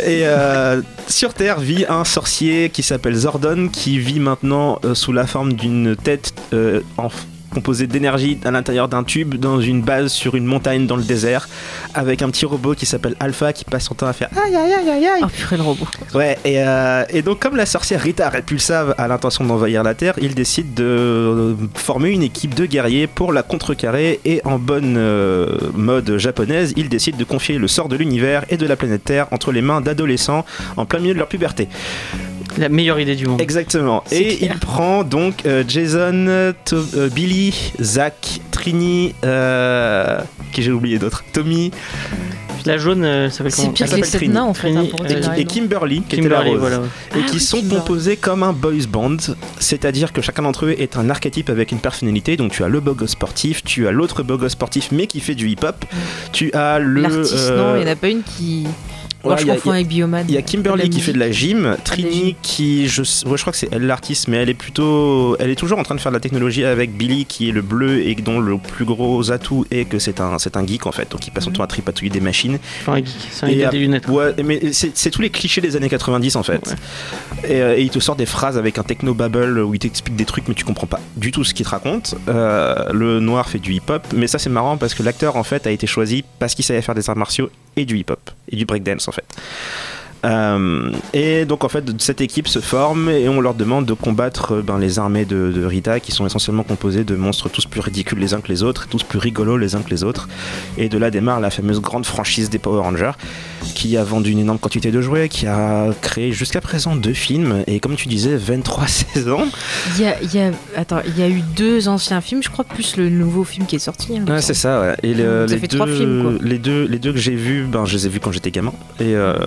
Et sur Terre vit un sorcier qui s'appelle Zordon, qui vit maintenant sous la forme d'une tête en composée d'énergie à l'intérieur d'un tube dans une base sur une montagne dans le désert avec un petit robot qui s'appelle Alpha qui passe son temps à faire aïe aïe aïe aïe aïe Oh purée le robot. Ouais, et, euh, et donc comme la sorcière Rita Repulsa a l'intention d'envahir la Terre, il décide de euh, former une équipe de guerriers pour la contrecarrer et en bonne euh, mode japonaise, il décide de confier le sort de l'univers et de la planète Terre entre les mains d'adolescents en plein milieu de leur puberté. La meilleure idée du monde. Exactement. Et clair. il prend donc euh, Jason, euh, To- euh, Billy, Zach, Trini, euh, qui j'ai oublié d'autres, Tommy La jaune, euh, ça s'appelle C'est comment Elle s'appelle Trini. nains en fait. Trini hein, pour et- et. Kimberly, qui était la rose. voilà. ouais. et Ah qui oui, sont Kimberly. composés comme un boys band, c'est-à-dire que chacun d'entre eux est un archétype avec une personnalité. Donc tu as le gosse sportif, tu as l'autre gosse sportif mais qui fait du hip-hop, tu as le L'artiste, euh, non, il n'y en a pas une qui. Moi, je il y a- confonds avec Bioman. il y a Kimberly qui fait de la gym, Trini qui, je, ouais, je crois que c'est elle l'artiste, mais elle est plutôt, elle est toujours en train de faire de la technologie avec Billy qui est le bleu et dont le plus gros atout est que c'est un, c'est un geek en fait, donc il passe son Mhm. temps à tripatouiller des machines. Enfin, un geek. C'est un Et des lunettes. Ouais, mais c'est c'est tous les clichés des années 90 en fait. Ouais. Et, euh, et il te sort des phrases avec un techno babble où il t'explique des trucs mais tu comprends pas du tout ce qu'il te raconte. Euh, le noir fait du hip-hop, mais ça c'est marrant parce que l'acteur en fait a été choisi parce qu'il savait faire des arts martiaux et du hip-hop et du breakdance en fait. Euh, et donc en fait cette équipe se forme et on leur demande de combattre euh, ben, les armées de, de Rita qui sont essentiellement composées de monstres tous plus ridicules les uns que les autres, tous plus rigolos les uns que les autres. Et de là démarre la fameuse grande franchise des Power Rangers qui a vendu une énorme quantité de jouets, qui a créé jusqu'à présent deux films et comme tu disais 23 saisons. Il y a, y a- attends, il y a eu deux anciens films, je crois, plus le nouveau film qui est sorti. hein, Ouais, c'est ça, ouais. Et le- Ça les, fait deux, trois films, les, deux, les deux que j'ai vus, ben, je les ai vus quand j'étais gamin. Et euh,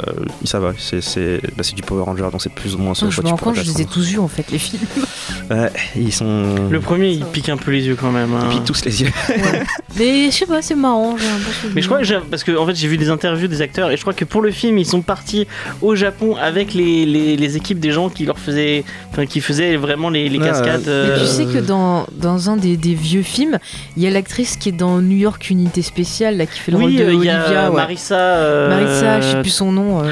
ça va, c'est c'est bah, c'est du Power Ranger, donc c'est plus ou moins ce Non, à je me rends compte, je les ai tous vus en fait, les films. Ouais, ils sont. Le premier, il pique un peu les yeux quand même. hein. Ils piquent tous les yeux. Mais je sais pas, c'est marrant, j'ai un. Mais je crois que j'ai- parce que en fait j'ai vu des interviews des acteurs et je crois que pour le film ils sont partis au Japon avec les, les, les équipes des gens qui leur faisaient enfin qui faisaient vraiment les, les Ah, cascades. Mais euh, tu sais que dans, dans un des, des vieux films, il y a l'actrice qui est dans New York Unité Spéciale, là, qui fait le oui, rôle de euh, il y Olivia. a ouais. Marissa. euh, Marissa, je sais plus son nom. euh,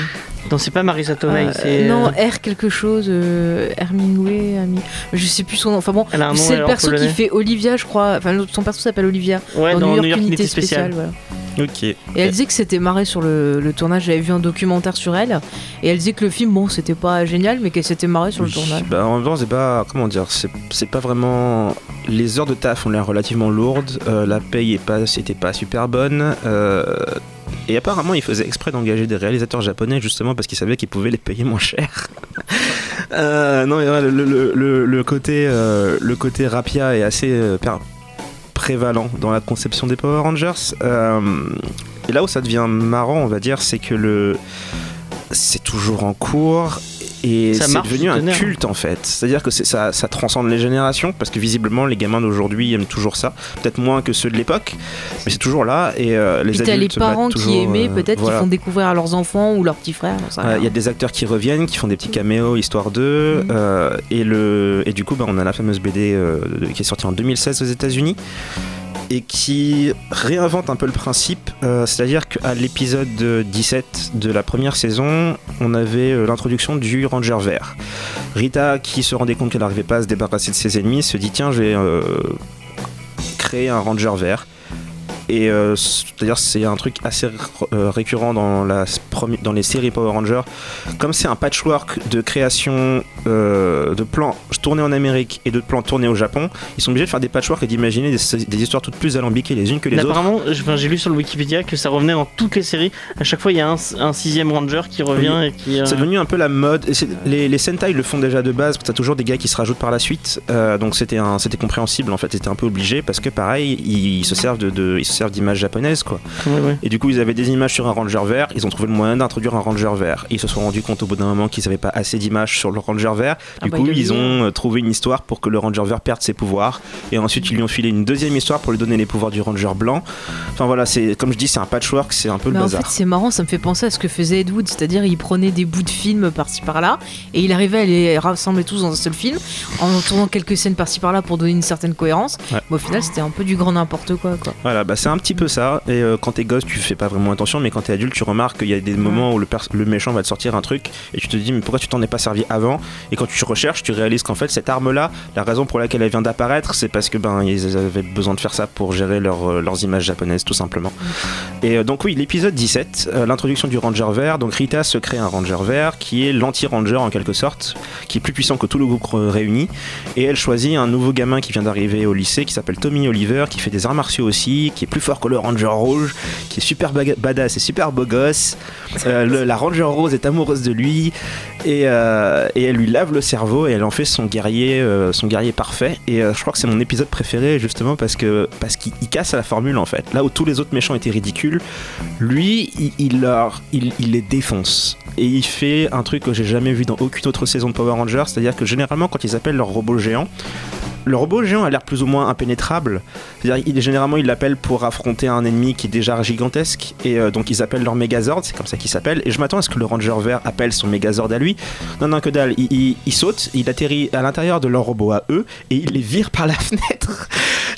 Non, c'est pas Marissa Tomei, euh, c'est. non, R quelque chose, euh, Hermingway, Hermi- je sais plus son nom. Enfin bon, Elle a un nom, c'est le perso qui fait Olivia, je crois. Enfin, son perso s'appelle Olivia. Ouais, dans, dans New York Unité Spéciale. voilà. ok. Et elle disait que c'était marré sur le, le tournage. J'avais vu un documentaire sur elle. Et elle disait que le film, bon, c'était pas génial, mais qu'elle s'était marrée sur le Oui, tournage. bah, en même temps, c'est pas. Comment dire C'est c'est pas vraiment. Les heures de taf ont l'air relativement lourdes. euh, la paye est pas, c'était pas super bonne. euh, et apparemment, ils faisaient exprès d'engager des réalisateurs japonais justement parce qu'ils savaient qu'ils pouvaient les payer moins cher. Non, le, côté, rapia est assez euh, prévalent dans la conception des Power Rangers. Euh, et là où ça devient marrant, on va dire, c'est que le c'est toujours en cours et Ça c'est devenu un tonnerre. culte en fait. C'est-à-dire que ça, ça transcende les générations parce que visiblement les gamins d'aujourd'hui aiment toujours ça. Peut-être moins que ceux de l'époque, mais c'est toujours là et euh, les Puis les adultes battent parents qui aimaient, euh, peut-être, voilà. qui font découvrir à leurs enfants ou leurs petits frères. Euh, Il y a des acteurs qui reviennent, qui font des petits caméos histoire d'eux, Mhm. euh, et, le, et du coup bah, on a la fameuse BD euh, qui est sortie en 2016 aux États-Unis et qui réinvente un peu le principe, euh, c'est-à-dire qu'à l'épisode 17 de la première saison, on avait euh, l'introduction du Ranger vert. Rita, qui se rendait compte qu'elle n'arrivait pas à se débarrasser de ses ennemis, se dit tiens, je vais euh, créer un Ranger vert. Et euh, c'est-à-dire c'est un truc assez euh, récurrent dans, la dans les séries Power Rangers. Comme c'est un patchwork de création euh, de plans tournés en Amérique et de plans tournés au Japon, ils sont obligés de faire des patchworks et d'imaginer des, des histoires toutes plus alambiquées les unes que les Mais autres. apparemment, j'ai lu sur le Wikipédia que ça revenait dans toutes les séries. À chaque fois, il y a un, un sixième ranger qui revient et qui. euh, C'est devenu un peu la mode. C'est- les, les Sentai le font déjà de base. T'as toujours des gars qui se rajoutent par la suite. Donc c'était compréhensible en fait. C'était un peu obligé parce que pareil, ils, se servent de, de- ils se servent d'images japonaises, quoi. Et du coup, ils avaient des images sur un ranger vert. Ils ont trouvé le moyen d'introduire un ranger vert. Et ils se sont rendus compte au bout d'un moment qu'ils n'avaient pas assez d'images sur le ranger vert. Ah Du bah, coup, il ils ont euh, trouvé une histoire pour que le ranger vert perde ses pouvoirs. Et ensuite, ils lui ont filé une deuxième histoire pour lui donner les pouvoirs du ranger blanc. Enfin voilà, c'est comme je dis, c'est un patchwork, c'est un peu Mais le en bazar. fait, c'est marrant, ça me fait penser à ce que faisait Ed Wood, c'est-à-dire il prenait des bouts de films par-ci par-là et il arrivait à les rassembler tous dans un seul film en tournant quelques scènes par-ci par-là pour donner une certaine cohérence. Ouais. Mais au final, c'était un peu du grand n'importe quoi, quoi. Voilà, bah c'est un petit peu ça. Et euh, quand t'es gosse, tu fais pas vraiment attention, mais quand t'es adulte, tu remarques qu'il y a des moments où le, le méchant va te sortir un truc et tu te dis, mais pourquoi tu t'en es pas servi avant? Et quand tu recherches, tu réalises qu'en fait, cette arme-là, la raison pour laquelle elle vient d'apparaître, c'est parce que ben ils avaient besoin de faire ça pour gérer leur, euh, leurs images japonaises, tout simplement. Et euh, donc, oui, l'épisode 17, euh, l'introduction du Ranger Vert. Donc, Rita se crée un Ranger Vert qui est l'anti-Ranger en quelque sorte, qui est plus puissant que tout le groupe réuni. Et elle choisit un nouveau gamin qui vient d'arriver au lycée qui s'appelle Tommy Oliver, qui fait des arts martiaux aussi, qui est plus fort que le Ranger Rouge, qui est super badass et super beau gosse. Euh, la Ranger Rose est amoureuse de lui et, euh, et elle lui lave le cerveau et elle en fait son guerrier, euh, son guerrier parfait. Et je crois que c'est mon épisode préféré justement parce que parce qu'il il casse la formule en fait. Là où tous les autres méchants étaient ridicules, lui il, leur il, il les défonce et il fait un truc que j'ai jamais vu dans aucune autre saison de Power Rangers, c'est-à-dire que généralement quand ils appellent leur robot géant le robot géant a l'air plus ou moins impénétrable. C'est-à-dire, il, généralement, ils l'appellent pour affronter un ennemi qui est déjà gigantesque. Et euh, donc, ils appellent leur Megazord, c'est comme ça qu'il s'appelle. Et je m'attends à ce que le Ranger vert appelle son Megazord à lui. Non, non, que dalle. Il, il- il saute, il atterrit à l'intérieur de leur robot à eux, et il les vire par la fenêtre.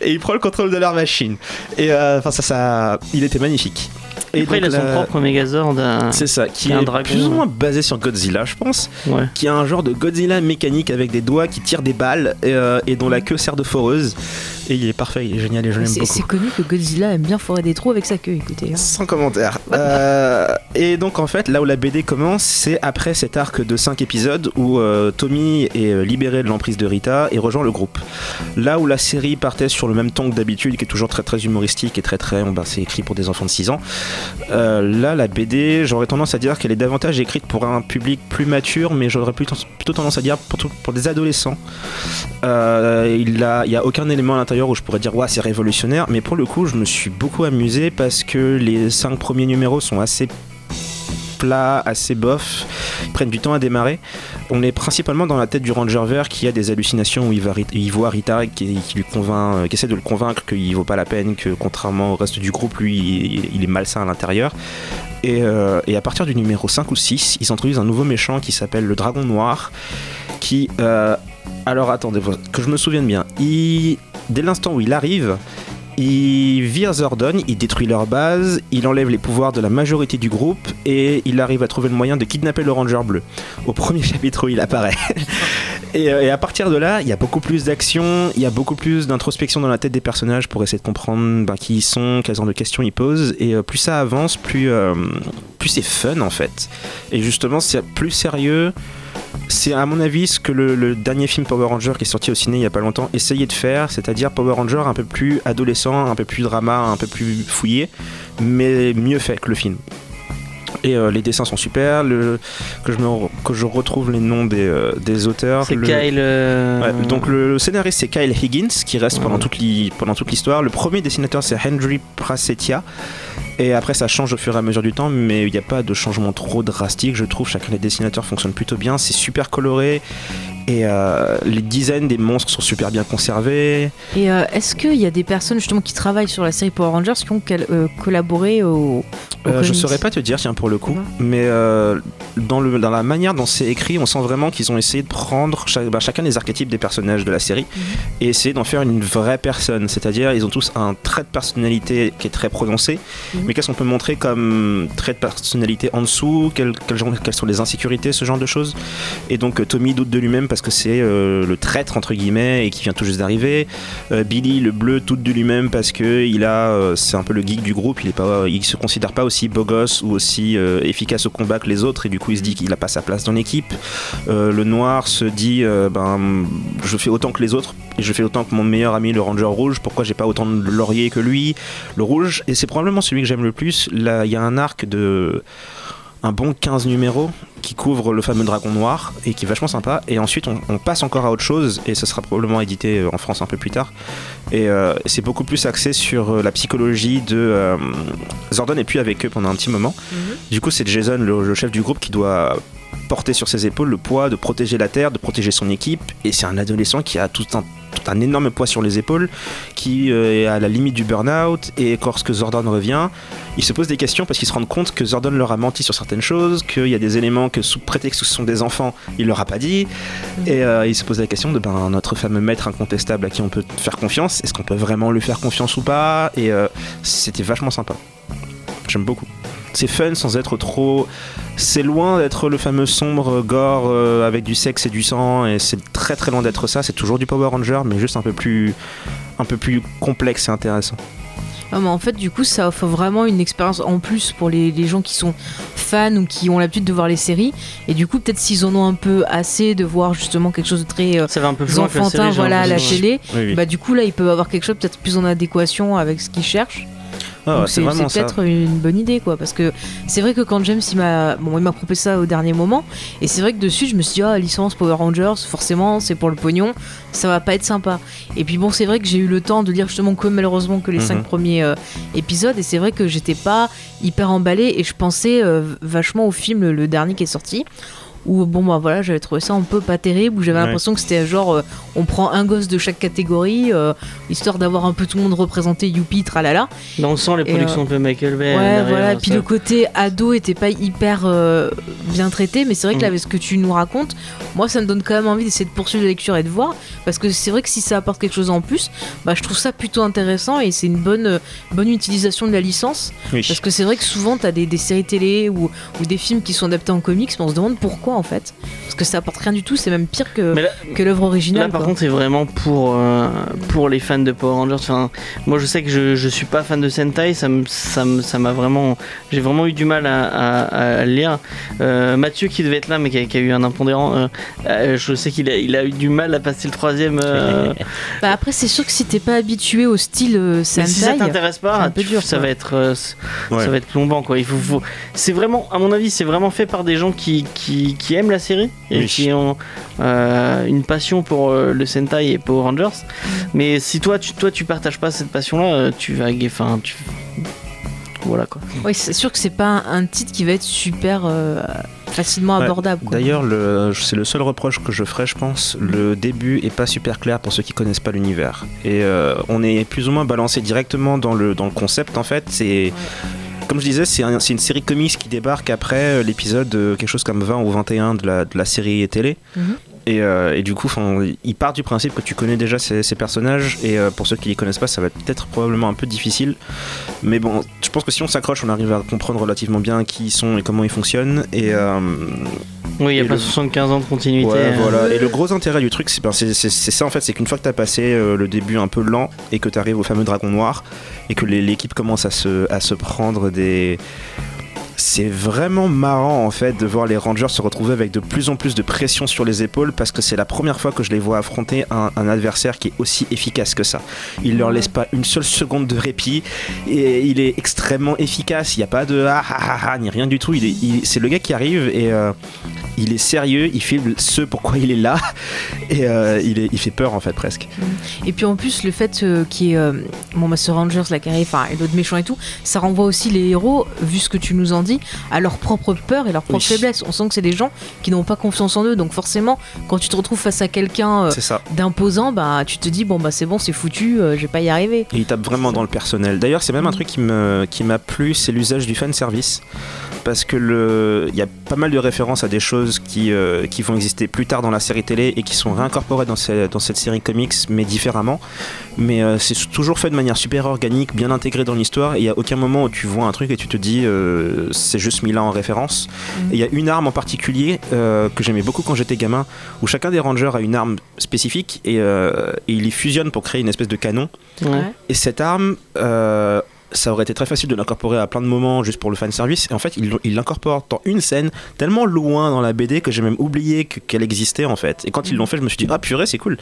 Et il prend le contrôle de leur machine. Et euh, enfin, ça, ça. Il était magnifique. Et Après, il a son la- propre Megazord. C'est ça, qui est un dragon. plus ou moins basé sur Godzilla, je pense Ouais. qui a un genre de Godzilla mécanique avec des doigts qui tirent des balles et, euh, et dont la queue sert de foreuse. Et il est parfait, il est génial et je l'aime C'est c'est beaucoup. connu que Godzilla aime bien forer des trous avec sa queue, écoutez. hein. Sans commentaire. Euh, et donc en fait, là où la BD commence, c'est après cet arc de 5 épisodes où euh, Tommy est euh, libéré de l'emprise de Rita et rejoint le groupe. Là où la série partait sur le même ton que d'habitude, qui est toujours très très humoristique et très très, bon, bah, c'est écrit pour des enfants de 6 ans. Euh, là, la BD, j'aurais tendance à dire qu'elle est davantage écrite pour un public plus mature, mais j'aurais plutôt, plutôt tendance à dire pour, des adolescents. Euh, il n'y a, il y a aucun élément à où je pourrais dire ouais c'est révolutionnaire, mais pour le coup je me suis beaucoup amusé parce que les cinq premiers numéros sont assez plats, assez bof, ils prennent du temps à démarrer. On est principalement dans la tête du Ranger Vert qui a des hallucinations où il, va, il voit Rita qui, qui lui convainc, euh, qui essaie de le convaincre qu'il vaut pas la peine, que contrairement au reste du groupe, lui il, est malsain à l'intérieur. Et, euh, à partir du numéro 5 ou 6, ils introduisent un nouveau méchant qui s'appelle le Dragon Noir, qui... euh, alors attendez, que je me souvienne bien, il, dès l'instant où il arrive, il vire Zordon, il détruit leur base, il enlève les pouvoirs de la majorité du groupe et il arrive à trouver le moyen de kidnapper le Ranger bleu. Au premier chapitre où il apparaît. Et, euh, et à partir de là, il y a beaucoup plus d'action, il y a beaucoup plus d'introspection dans la tête des personnages pour essayer de comprendre ben, qui ils sont, quelles genre de questions ils posent. Et euh, plus ça avance, plus, euh, plus c'est fun en fait. Et justement, c'est plus sérieux. C'est à mon avis ce que le, le dernier film Power Ranger qui est sorti au ciné il y a pas longtemps essayait de faire, c'est-à-dire Power Ranger un peu plus adolescent, un peu plus drama, un peu plus fouillé, mais mieux fait que le film. Et euh, les dessins sont super, le, que, je me, que je retrouve les noms des, euh, des auteurs. C'est Le- Kyle. euh, Ouais, donc le scénariste c'est Kyle Higgins qui reste pendant toute l'histoire. Le premier dessinateur c'est Henry Prasetia. Et après ça change au fur et à mesure du temps, mais il n'y a pas de changement trop drastique. Je trouve chacun des dessinateurs fonctionne plutôt bien. C'est super coloré et euh, les dizaines des monstres sont super bien conservés. Et euh, est-ce qu'il y a des personnes justement qui travaillent sur la série Power Rangers qui ont euh, collaboré au. au je saurais pas te dire tiens pour le coup, Ouais. mais dans, le, dans la manière dont c'est écrit, on sent vraiment qu'ils ont essayé de prendre bah, chacun des archétypes des personnages de la série Mhm. et essayer d'en faire une vraie personne. C'est-à-dire ils ont tous un trait de personnalité qui est très prononcé, Mhm. mais qu'est-ce qu'on peut montrer comme trait de personnalité en dessous? Quelles, quelles sont les insécurités, ce genre de choses? Et donc euh, Tommy doute de lui-même parce que c'est euh, le traître entre guillemets et qui vient tout juste d'arriver. Euh, Billy le bleu doute de lui-même parce que il a, c'est un peu le geek du groupe. Il est pas, il se considère pas aussi beau gosse ou aussi efficace au combat que les autres et du coup il se dit qu'il a pas sa place dans l'équipe. Le noir se dit, ben je fais autant que les autres et je fais autant que mon meilleur ami le Ranger rouge. Pourquoi j'ai pas autant de laurier que lui? Le rouge et c'est probablement celui que j'aime le plus. Là il y a un arc de un bon 15 numéros qui couvre le fameux Dragon Noir et qui est vachement sympa. Et ensuite, on, on passe encore à autre chose et ça sera probablement édité euh, en France un peu plus tard. Et euh, c'est beaucoup plus axé sur euh, la psychologie de euh, Zordon et puis avec eux pendant un petit moment. Du coup, c'est Jason, le, le chef du groupe, qui doit porter sur ses épaules le poids de protéger la Terre, de protéger son équipe. Et c'est un adolescent qui a tout un, tout un énorme poids sur les épaules, qui euh, est à la limite du burn-out. Et lorsque Zordon revient, il se pose des questions parce qu'il se rend compte que Zordon leur a menti sur certaines choses, qu'il y a des éléments que sous prétexte que ce sont des enfants, il leur a pas dit. Et euh, il se pose la question de ben, notre fameux maître incontestable à qui on peut faire confiance, est-ce qu'on peut vraiment lui faire confiance ou pas? Et euh, c'était vachement sympa. J'aime beaucoup. C'est fun sans être trop. C'est loin d'être le fameux sombre gore euh, avec du sexe et du sang, et c'est très très loin d'être ça. C'est toujours du Power Ranger, mais juste un peu plus, un peu plus complexe et intéressant. Ah, mais en fait, du coup, ça offre vraiment une expérience en plus pour les, les gens qui sont fans ou qui ont l'habitude de voir les séries. Et du coup, peut-être s'ils en ont un peu assez de voir justement quelque chose de très euh, Ça va un peu plus loin que la enfantin, série, voilà, à la télé. Oui, oui. Bah, du coup, là, ils peuvent avoir quelque chose peut-être plus en adéquation avec ce qu'ils cherchent. Ah, c'est peut-être une bonne idée quoi parce que c'est vrai que quand James il m'a bon, il m'a proposé ça au dernier moment et c'est vrai que dessus je me suis dit ah licence Power Rangers forcément c'est pour le pognon ça va pas être sympa. Et puis bon c'est vrai que j'ai eu le temps de lire justement que malheureusement que les Mhm. cinq premiers euh, épisodes et c'est vrai que j'étais pas hyper emballée et je pensais euh, vachement au film le, le dernier qui est sorti où bon bah voilà j'avais trouvé ça un peu pas terrible où j'avais Ouais. l'impression que c'était genre euh, on prend un gosse de chaque catégorie euh, histoire d'avoir un peu tout le monde représenté youpi tralala Là, on sent les Et, productions de Michael Bay. Ouais, derrière, voilà. Et puis ça- le côté ado était pas hyper euh, bien traité, mais c'est vrai que là, Mm. avec ce que tu nous racontes, moi, ça me donne quand même envie d'essayer de poursuivre la lecture et de voir, parce que c'est vrai que si ça apporte quelque chose en plus, bah, je trouve ça plutôt intéressant et c'est une bonne, euh, bonne utilisation de la licence, Oui. parce que c'est vrai que souvent, t'as des, des séries télé ou, ou des films qui sont adaptés en comics, mais on se demande pourquoi en fait, parce que ça apporte rien du tout, c'est même pire que, Mais là, que l'œuvre originale. Là, par quoi. contre, c'est vraiment pour, euh, pour les fans de Power Rangers. Enfin, moi, je sais que je, je suis pas fan de Sentai. Ça me- ça me- ça m'a vraiment. J'ai vraiment eu du mal à, à- lire. Euh, Mathieu, qui devait être là, mais qui a, qui a eu un impondérant, euh, je sais qu'il a, il a eu du mal à passer le troisième. euh, Bah, après, c'est sûr que si t'es pas habitué au style euh, mais Sentai, si ça t'intéresse pas, tu- dur, ça va être. euh, Ouais. Ça va être plombant quoi. Il faut, faut- c'est vraiment, à mon avis, c'est vraiment fait par des gens qui, qui, qui aiment la série et Oui. qui ont euh, une passion pour euh, le Sentai et Power Rangers. Mm. Mais si toi, tu, toi, tu partages pas cette passion-là, euh, tu vas, enfin, tu, voilà quoi. Oui, c'est sûr que c'est pas un, titre qui va être super euh, facilement Ouais. abordable. D'ailleurs, le- c'est le seul reproche que je ferais, je pense. Le début est pas super clair pour ceux qui connaissent pas l'univers. Et euh, on est plus ou moins balancé directement dans le, dans le concept, en fait. C'est. Comme je disais, c'est un- c'est une série comics qui débarque après euh, l'épisode euh, quelque chose comme 20 ou 21 de la, de la série télé. Mhm. Et, euh, et du coup, il part du principe que tu connais déjà ces, ces personnages. Et euh, pour ceux qui les connaissent pas, ça va peut-être probablement un peu difficile. Mais bon, je pense que si on s'accroche, on arrive à comprendre relativement bien qui ils sont et comment ils fonctionnent. Et. euh, Oui, il y a pas le- 75 ans de continuité. Ouais, euh. voilà. Et le gros intérêt du truc, c'est ben, ça en fait, c'est qu'une fois que t'as passé euh, le début un peu lent et que t'arrives au fameux dragon noir et que l'équipe commence à se, à se prendre des. C'est vraiment marrant en fait de voir les Rangers se retrouver avec de plus en plus de pression sur les épaules parce que c'est la première fois que je les vois affronter un, adversaire qui est aussi efficace que ça. Il leur laisse pas une seule seconde de répit et il est extrêmement efficace. Il n'y a pas de ah ah ah ah ni rien du tout. C'est le gars qui arrive et euh, il est sérieux, il fait ce pourquoi il est là et euh, il, fait peur en fait presque. Et puis en plus, le fait euh, qu'il y ait bon, Master Rangers, la carré, enfin, et l'autre méchant et tout, ça renvoie aussi les héros, vu ce que tu nous en dis, à leur propre peur et leur propre Oui. faiblesse. On sent que c'est des gens qui n'ont pas confiance en eux, donc forcément, quand tu te retrouves face à quelqu'un euh, d'imposant, bah tu te dis bon bah c'est bon, c'est foutu, euh, je vais pas y arriver. Et il tape vraiment dans le personnel. D'ailleurs, c'est même un truc qui me qui m'a plu, c'est l'usage du fan service. Parce que le, il y a pas mal de références à des choses qui, euh, qui vont exister plus tard dans la série télé et qui sont réincorporées dans, ces- dans cette série comics, mais différemment. Mais euh, c'est toujours fait de manière super organique, bien intégré dans l'histoire. Et il y a aucun moment où tu vois un truc et tu te dis c'est juste mis là en référence. Mm. Il y a une arme en particulier euh, que j'aimais beaucoup quand j'étais gamin, où chacun des rangers a une arme spécifique et, euh, et il y fusionne pour créer une espèce de canon. Ouais. Et cette arme, euh, ça aurait été très facile de l'incorporer à plein de moments juste pour le fan service. Et en fait, il l'incorpore dans une scène tellement loin dans la BD que j'ai même oublié que- qu'elle existait en fait. Et quand ils l'ont fait, je me suis dit ah purée, c'est cool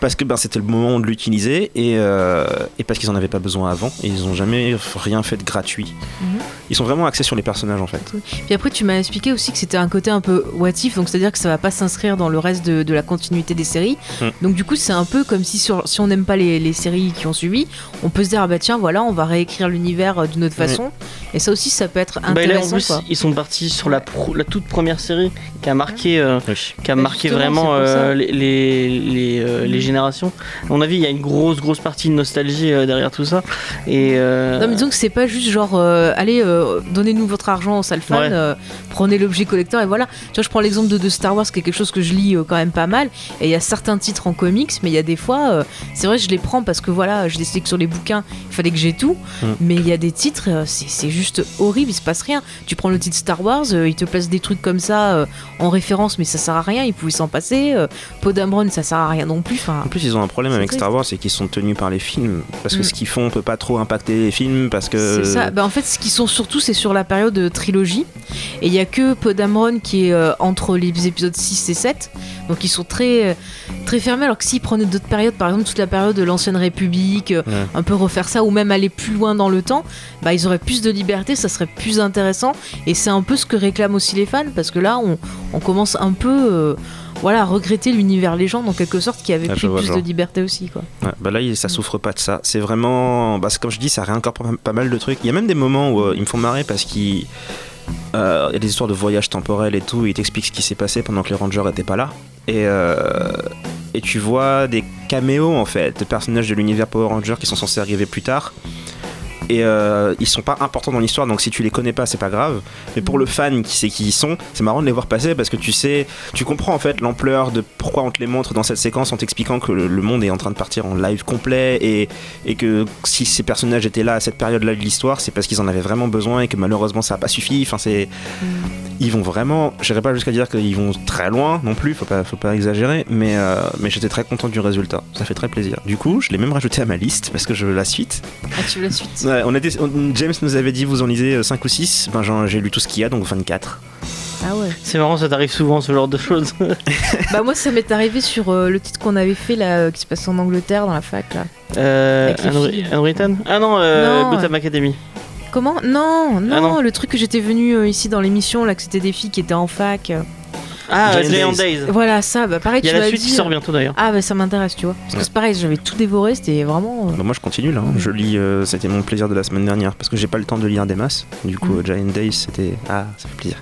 parce que ben c'était le moment de l'utiliser et, euh, et parce qu'ils en avaient pas besoin avant et ils ont jamais rien fait de gratuit. Mhm. Ils sont vraiment axés sur les personnages en fait. Puis après, tu m'as expliqué aussi que c'était un côté un peu what if, donc c'est-à-dire que ça va pas s'inscrire dans le reste de, de la continuité des séries. Mm. Donc du coup, c'est un peu comme si sur, si on n'aime pas les, les séries qui ont suivi, on peut se dire ah bah tiens voilà, on va réécrire l'univers euh, d'une autre façon. Et ça aussi, ça peut être Bah, là, en intéressant. plus, quoi. ils sont partis sur la, pro- la toute première série qui a marqué, euh, qui a Bah, marqué vraiment euh, les, les, les, euh, les générations. À mon avis, il y a une grosse, grosse partie de nostalgie euh, derrière tout ça. Et, euh, Non mais disons que c'est pas juste genre euh, allez euh, donnez-nous votre argent aux sales fans, Ouais. euh, prenez l'objet collector et voilà. Tu vois je prends l'exemple de, de Star Wars qui est quelque chose que je lis euh, quand même pas mal et il y a certains titres en comics mais il y a des fois euh, c'est vrai je les prends parce que voilà j'ai décidé que sur les bouquins il fallait que j'ai tout Mm. Mais il y a des titres euh, c'est juste horrible il se passe rien. Tu prends le titre Star Wars euh, il te place des trucs comme ça euh, en référence mais ça sert à rien il pouvait s'en passer. Podamron ça sert à rien non plus. Enfin En plus, ils ont un problème avec. Star Wars, c'est qu'ils sont tenus par les films. Parce que Mm. ce qu'ils font peut pas trop impacter les films. Parce que. C'est ça. Bah, en fait, ce qui sont surtout, c'est sur la période de trilogie. Et il y a que Podamron qui est entre les épisodes 6 et 7. Donc ils sont très, très fermés. Alors que s'ils prenaient d'autres périodes, par exemple toute la période de l'ancienne République, Ouais. un peu refaire ça, ou même aller plus loin dans le temps, bah, ils auraient plus de liberté, ça serait plus intéressant. Et c'est un peu ce que réclament aussi les fans. Parce que là, on, on commence un peu. euh, voilà, à regretter l'univers légende en quelque sorte qui avait Ah, pris plus le de liberté aussi quoi. Ouais, bah là, ça souffre pas de ça. C'est vraiment. Bah, comme je dis, ça réincorpore pas mal de trucs. Il y a même des moments où euh, ils me font marrer parce qu'il euh, il y a des histoires de voyage temporel et tout. Et ils t'expliquent ce qui s'est passé pendant que les Rangers étaient pas là. Et, euh, et tu vois des caméos en fait de personnages de l'univers Power Rangers qui sont censés arriver plus tard. Et euh, ils sont pas importants dans l'histoire, donc si tu les connais pas, c'est pas grave. Mais pour le fan qui sait qui ils sont, c'est marrant de les voir passer parce que tu sais, tu comprends en fait l'ampleur de pourquoi on te les montre dans cette séquence en t'expliquant que le, monde est en train de partir en live complet et, que si ces personnages étaient là à cette période-là de l'histoire, c'est parce qu'ils en avaient vraiment besoin et que malheureusement ça a pas suffi. Enfin, c'est. Ils vont vraiment. J'irai pas jusqu'à dire qu'ils vont très loin non plus, faut pas, faut pas exagérer, mais, euh, mais j'étais très content du résultat. Ça fait très plaisir. Du coup, je l'ai même rajouté à ma liste parce que je veux la suite. Ah, tu veux la suite? Ouais, on était, on- James nous avait dit vous en lisez 5 ou 6. Ben, j'en- j'ai lu tout ce qu'il y a, donc 24. Ah ouais. C'est marrant, ça t'arrive souvent ce genre de choses. Bah moi ça m'est arrivé sur euh, le titre qu'on avait fait là euh, qui se passe en Angleterre dans la fac là. Euh. Henryton Ah non, euh, Non. Gotham Academy. Comment? Non, non, Ah non. le truc que j'étais venu euh, ici dans l'émission là que c'était des filles qui étaient en fac. Ah, Giant Giant Days. Days. Voilà ça, bah pareil Il y tu a la m'as suite dit. qui sort bientôt d'ailleurs. Ah bah ça m'intéresse tu vois. Parce que Ouais. c'est pareil, j'avais tout dévoré, c'était vraiment. euh, Bah, moi je continue là, hein. je lis, euh, c'était mon plaisir de la semaine dernière parce que j'ai pas le temps de lire des masses. Du coup, Mm. euh, Giant Days c'était. Ah, ça fait plaisir.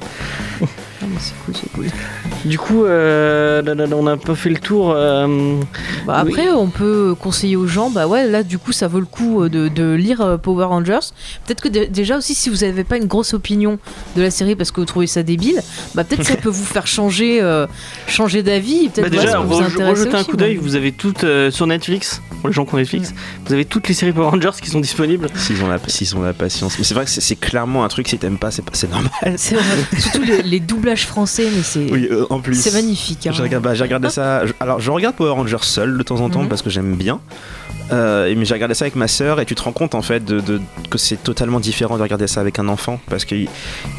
Ah, c'est cool, c'est cool. Du coup, euh, là, là, là, on a un peu fait le tour. euh, Bah Oui. après, on peut conseiller aux gens, bah ouais, là du coup, ça vaut le coup euh, de, de lire Power Rangers. Peut-être que dé- déjà aussi, si vous n'avez pas une grosse opinion de la série parce que vous trouvez ça débile, bah peut-être ça peut vous faire changer, euh, changer d'avis. Peut-être Bah déjà, ça peut vous re- intéresser rejetez un coup d'œil. Vous avez toutes euh, sur Netflix, pour les gens qui ont Netflix, vous avez toutes les séries Power Rangers qui sont disponibles. S'ils ont, la, s'ils ont la patience. Mais c'est vrai que c'est, c'est clairement un truc, si t'aimes pas, c'est, pas- c'est normal. C'est vrai. Surtout les, les doublages français, mais c'est Oui, euh, en plus. c'est magnifique. hein. J'ai regardé, bah, regardé ça. je- alors, je regarde Power Rangers seul de temps en temps Mhm. parce que j'aime bien. Euh, mais j'ai regardé ça avec ma sœur et tu te rends compte en fait de, de- que c'est totalement différent de regarder ça avec un enfant parce que il,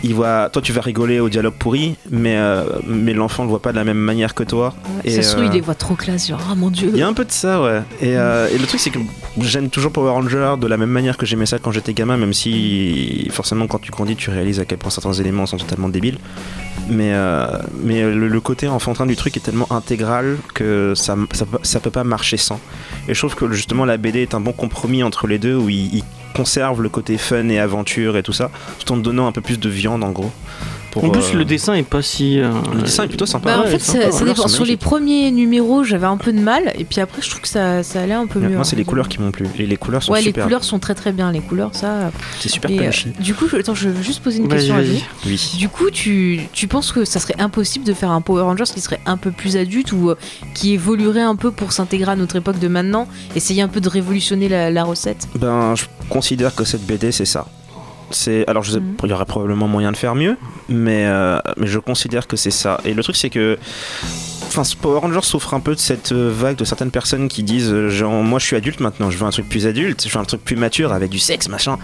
il voit, toi tu vas rigoler au dialogue pourri, mais, euh, mais l'enfant le voit pas de la même manière que toi. Ouais, et, ça se trouve, euh, il les voit trop classe, genre, ah mon dieu. Il y a un peu de ça, ouais. Et, euh, et le truc, c'est que j'aime toujours Power Rangers de la même manière que j'aimais ça quand j'étais gamin, même si forcément, quand tu grandis, tu réalises à quel point certains éléments sont totalement débiles. Mais, euh, mais le, le côté enfantin du truc est tellement intégral que ça, ça, peut- pas marcher sans. Et je trouve que justement, la BD est un bon compromis entre les deux où il, il conserve le côté fun et aventure et tout ça, tout en donnant un peu plus de viande en gros. Pour, en plus, euh, le dessin est pas si. euh, le dessin est plutôt sympa. Bah, en fait, ça, dépend. Sur les premiers numéros, j'avais un peu de mal, et puis après, je trouve que ça, ça allait un peu mieux. Moi, c'est hein. les couleurs qui m'ont plu. Et les couleurs sont Ouais, les couleurs sont très très bien. Les couleurs, ça. C'est super Et, euh, du coup, je, attends, je veux juste poser une Vas-y, question à lui. Oui. Du coup, tu, tu penses que ça serait impossible de faire un Power Rangers qui serait un peu plus adulte ou euh, qui évoluerait un peu pour s'intégrer à notre époque de maintenant, essayer un peu de révolutionner la, la recette? Ben, je considère que cette BD, c'est ça. C'est alors, je sais- Mhm. il y aurait probablement moyen de faire mieux, mais, euh, mais je considère que c'est ça. Et le truc, c'est que. Enfin, Power Rangers souffre un peu de cette euh, vague de certaines personnes qui disent euh, genre, moi je suis adulte maintenant, je veux un truc plus adulte, je veux un truc plus mature avec du sexe, machin.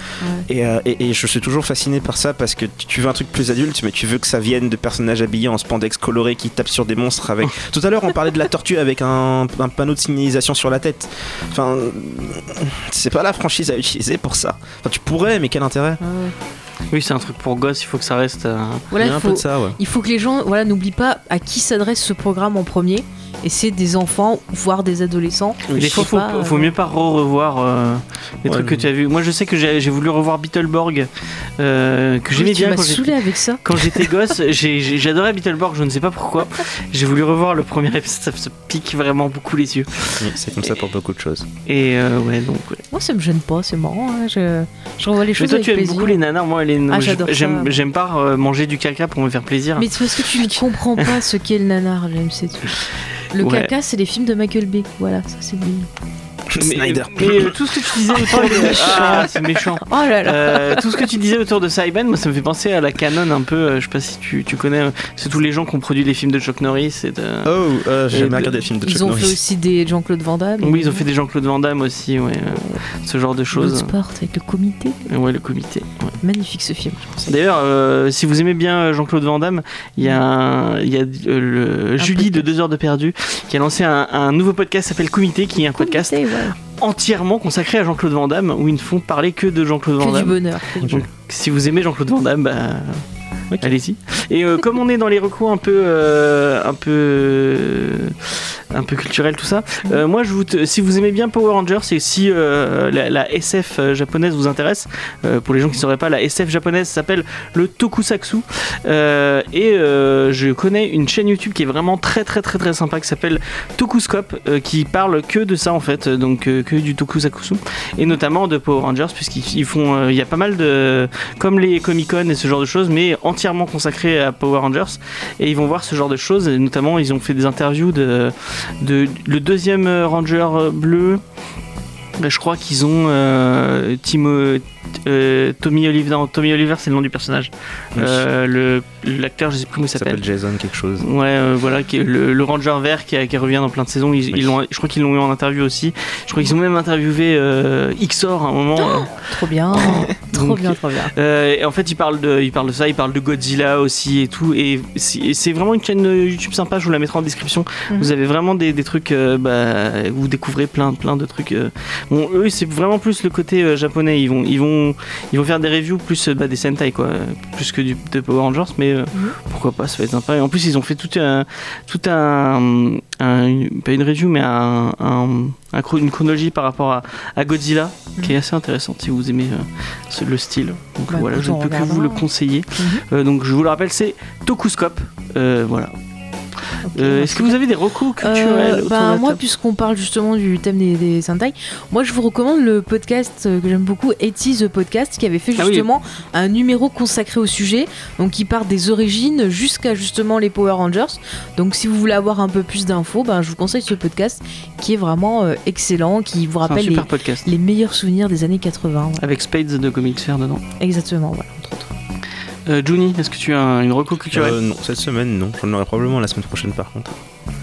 Et, euh, et- et je suis toujours fasciné par ça parce que tu veux un truc plus adulte, mais tu veux que ça vienne de personnages habillés en spandex coloré qui tapent sur des monstres avec. Tout à l'heure, on parlait de la tortue avec un, un panneau de signalisation sur la tête. Enfin, c'est pas la franchise à utiliser pour ça. Enfin, tu pourrais, mais quel intérêt? Oui, c'est un truc pour gosses, il faut que ça reste. euh, Voilà, Il y a il un faut, peu de ça, ouais. il faut que les gens voilà, n'oublient pas à qui s'adresse ce programme en premier. Et c'est des enfants, voire des adolescents. Des fois, Je sais faut, pas, faut euh, mieux pas re-revoir euh, les Ouais, trucs que mais- tu as vus. Moi, je sais que j'ai j'ai voulu revoir Beetleborg, euh, que j'aimais oui, tu bien m'as quand j'étais. saoulé avec ça. Quand j'étais gosse, j'adorais Beetleborg, je ne sais pas pourquoi. J'ai voulu revoir le premier épisode, ça se pique vraiment beaucoup les yeux. Oui, c'est comme ça pour beaucoup de choses. Et euh, ouais, donc. ouais. Moi, ça me gêne pas, c'est marrant. hein, Je, je revois les Mais choses toi, avec tu aimes plaisir. beaucoup les nanas, moi, les... Ah, j'aime j'aime pas euh, manger du caca pour me faire plaisir. Mais c'est parce que tu ne comprends pas ce qu'est le nanar, James, c'est tout. Le Ouais. caca, c'est les films de Michael Bay. Voilà, ça c'est bien. Mais, Snyder. mais, euh, tout ce que tu disais autour de ah, c'est méchant. Oh là là. Euh, tout ce que tu disais autour de Cyben, moi ça me fait penser à la canon un peu. euh, je sais pas si tu, tu connais, euh, c'est tous les gens qui ont produit les films de Chuck Norris. Et de... Oh, euh, j'ai Et jamais de- regardé le film de Chuck Ils ont Norris. fait aussi des Jean-Claude Van Damme. Oui, ils ont fait des Jean-Claude Van Damme aussi, ouais, euh, ce genre de choses. sport avec le comité. Ouais, le comité. ouais. Magnifique ce film. je pense. D'ailleurs, euh, si vous aimez bien euh, Jean-Claude Van Damme, il y a, un- il y a euh, le Julie de podcast. 2 heures de perdu qui a lancé un, un nouveau podcast qui s'appelle Comité, qui est un podcast Comité, ouais. Entièrement consacré à Jean-Claude Van Damme où ils ne font parler que de Jean-Claude Van Que du Damme. bonheur. du Donc, si vous aimez Jean-Claude Van Damme, bah, allez-y. Et euh, comme on est dans les recours un peu, euh, un peu, un peu culturel, tout ça, euh, moi, je vous, si vous aimez bien Power Rangers et si euh, la, SF euh, japonaise vous intéresse, pour les gens qui ne sauraient pas, la SF japonaise s'appelle le Tokusatsu. Et je connais une chaîne YouTube qui est vraiment très très très très sympa qui s'appelle Tokuscope, qui parle que de ça en fait, donc que du Tokusatsu et notamment de Power Rangers puisqu'ils ils font, il y a pas mal de, comme les Comic Con et ce genre de choses, mais entièrement consacrés à Power Rangers et ils vont voir ce genre de choses. Et notamment, ils ont fait des interviews de, le deuxième Ranger bleu. Ben, Je crois qu'ils ont euh, Timo- euh, Tommy Oliver. non, Tommy Oliver, c'est le nom du personnage. Euh, le l'acteur, je sais plus comment il Ça s'appelle. s'appelle Jason quelque chose. Ouais, euh, voilà, qui est le, le Ranger vert qui, a- qui revient dans plein de saisons. Ils, Oui. ils je crois qu'ils l'ont eu en interview aussi. Je crois qu'ils ont même interviewé euh, Xor à un moment. euh. Trop bien. trop Donc, bien, trop bien. Euh, et en fait, ils parlent de, ils parlent de ça, ils parlent de Godzilla aussi et tout. Et c'est vraiment une chaîne YouTube sympa. Je vous la mettrai en description. Mhm. Vous avez vraiment des, des trucs, euh, bah, vous découvrez plein, plein de trucs. euh. Bon, eux, c'est vraiment plus le côté euh, japonais. Ils vont, ils vont, ils vont faire des reviews plus euh, bah, des Sentai quoi, plus que du, de Power Rangers. Mais euh, Mhm. pourquoi pas, ça va être sympa. Et en plus, ils ont fait tout un, tout un, un- une- pas une review, mais un, une chronologie par rapport à, à Godzilla, qui est assez intéressante si vous aimez euh, le style. Donc Bah, voilà, je ne peux que vous le conseiller. Mhm. Donc je vous le rappelle, c'est Tokuscope. Voilà. Euh, Est-ce que vous avez des recours culturels Euh, de la moi, puisqu'on parle justement du thème des, des Sentai, moi je vous recommande le podcast euh, que j'aime beaucoup, 80 The Podcast, qui avait fait Ah oui. justement un numéro consacré au sujet, donc qui part des origines jusqu'à justement les Power Rangers. Donc si vous voulez avoir un peu plus d'infos, ben, je vous conseille ce podcast qui est vraiment euh, excellent, qui vous rappelle les, meilleurs souvenirs des années 80. voilà. Avec Spades de Comics Fair dedans. Exactement, voilà, entre. Euh, Juni, est-ce que tu as un- une reco culturelle Euh, non, cette semaine, non. J'en aurai probablement la semaine prochaine, par contre.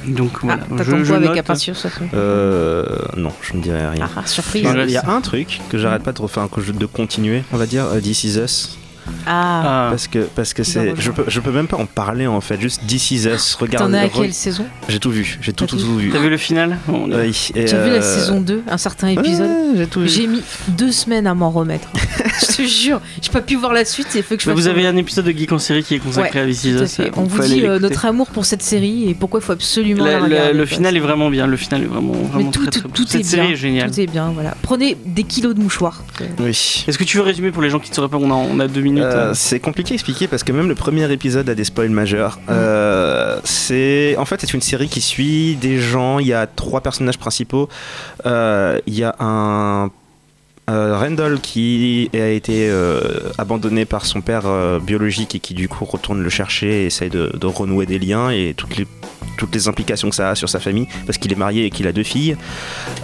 Donc voilà. ah, je, je avec note. impatience ça Euh, non, je ne dirai rien. Ah, surprise. Je Il y a un truc que j'arrête pas de refaire, que je- de continuer, on va dire, euh, This Is Us. Ah, Ah, Parce que, parce que c'est. Je peux, je peux même pas en parler en fait, juste This Is Us. Regarde. t'en es à re- quelle saison J'ai tout vu, j'ai tout, T'as tout, tout tout vu. T'as vu le final Bon, Oui, Tu as vu la euh, saison 2, un certain épisode ouais, J'ai tout vu. J'ai mis deux semaines à m'en remettre. je te jure, j'ai pas pu voir la suite. Il faut que je Bah, vous avez un épisode de Geek en série qui est consacré Ouais, à This Is Us, euh, On vous dit euh, notre amour pour cette série et pourquoi il faut absolument La- la regarder. le final est vraiment bien. Le final est vraiment, vraiment tout, très, tout, très tout Cette est série bien. est géniale. Tout est bien, voilà. Prenez des kilos de mouchoirs. Oui. Est-ce que tu veux résumer pour les gens qui ne sauraient pas On a, on a deux minutes. Euh, euh. c'est compliqué à expliquer parce que même le premier épisode a des spoils majeurs. Euh, c'est en fait c'est une série qui suit des gens. Il y a trois personnages principaux. Euh, Il y a un Randall qui a été abandonné par son père biologique et qui du coup retourne le chercher et essaye de, de renouer des liens et toutes les toutes les implications que ça a sur sa famille, parce qu'il est marié et qu'il a deux filles.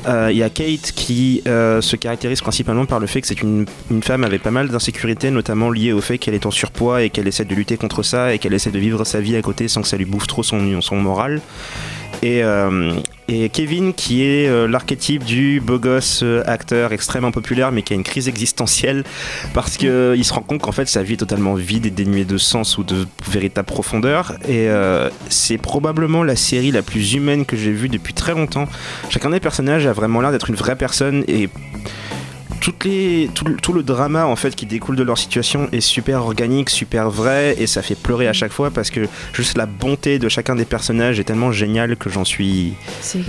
Euh, Il y a Kate qui euh, se caractérise principalement par le fait que c'est une, une femme avec pas mal d'insécurité, notamment liée au fait qu'elle est en surpoids et qu'elle essaie de lutter contre ça et qu'elle essaie de vivre sa vie à côté sans que ça lui bouffe trop son, son moral. Et, euh, et Kevin, qui est euh, l'archétype du beau gosse euh, acteur extrêmement populaire, mais qui a une crise existentielle parce qu'il se rend compte qu'en fait sa vie est totalement vide et dénuée de sens ou de véritable profondeur. Et euh, c'est probablement la série la plus humaine que j'ai vue depuis très longtemps. Chacun des personnages a vraiment l'air d'être une vraie personne et toutes les, tout, le- tout le drama en fait qui découle de leur situation est super organique, super vrai et ça fait pleurer à chaque fois parce que juste la bonté de chacun des personnages est tellement géniale que j'en suis C'est.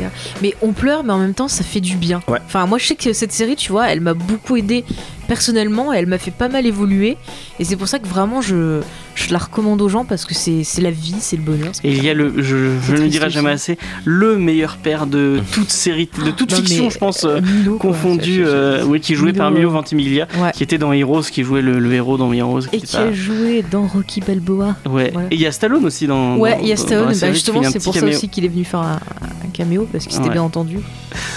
Mais on pleure, mais en même temps, ça fait du bien. Ouais. Enfin, moi, je sais que cette série, tu vois, elle m'a beaucoup aidé personnellement elle m'a fait pas mal évoluer. Et c'est pour ça que vraiment, je, je la recommande aux gens parce que c'est c'est la vie, c'est le bonheur. Et il y a le, je, je ne le dirai aussi. jamais assez, le meilleur père de toute série, de toute Non, fiction, je pense, euh, euh, quoi. confondu, euh, oui, qui jouait Milo, par Milo Ventimiglia, Ouais. qui était dans Heroes, qui jouait le, le héros dans Heroes. Et qui a joué dans Rocky Balboa. Ouais. voilà. Et il y a Stallone aussi dans. Ouais, il y a Stallone. Bah, justement, c'est pour ça aussi qu'il est venu faire un, un caméo parce que c'était Ouais. bien entendu.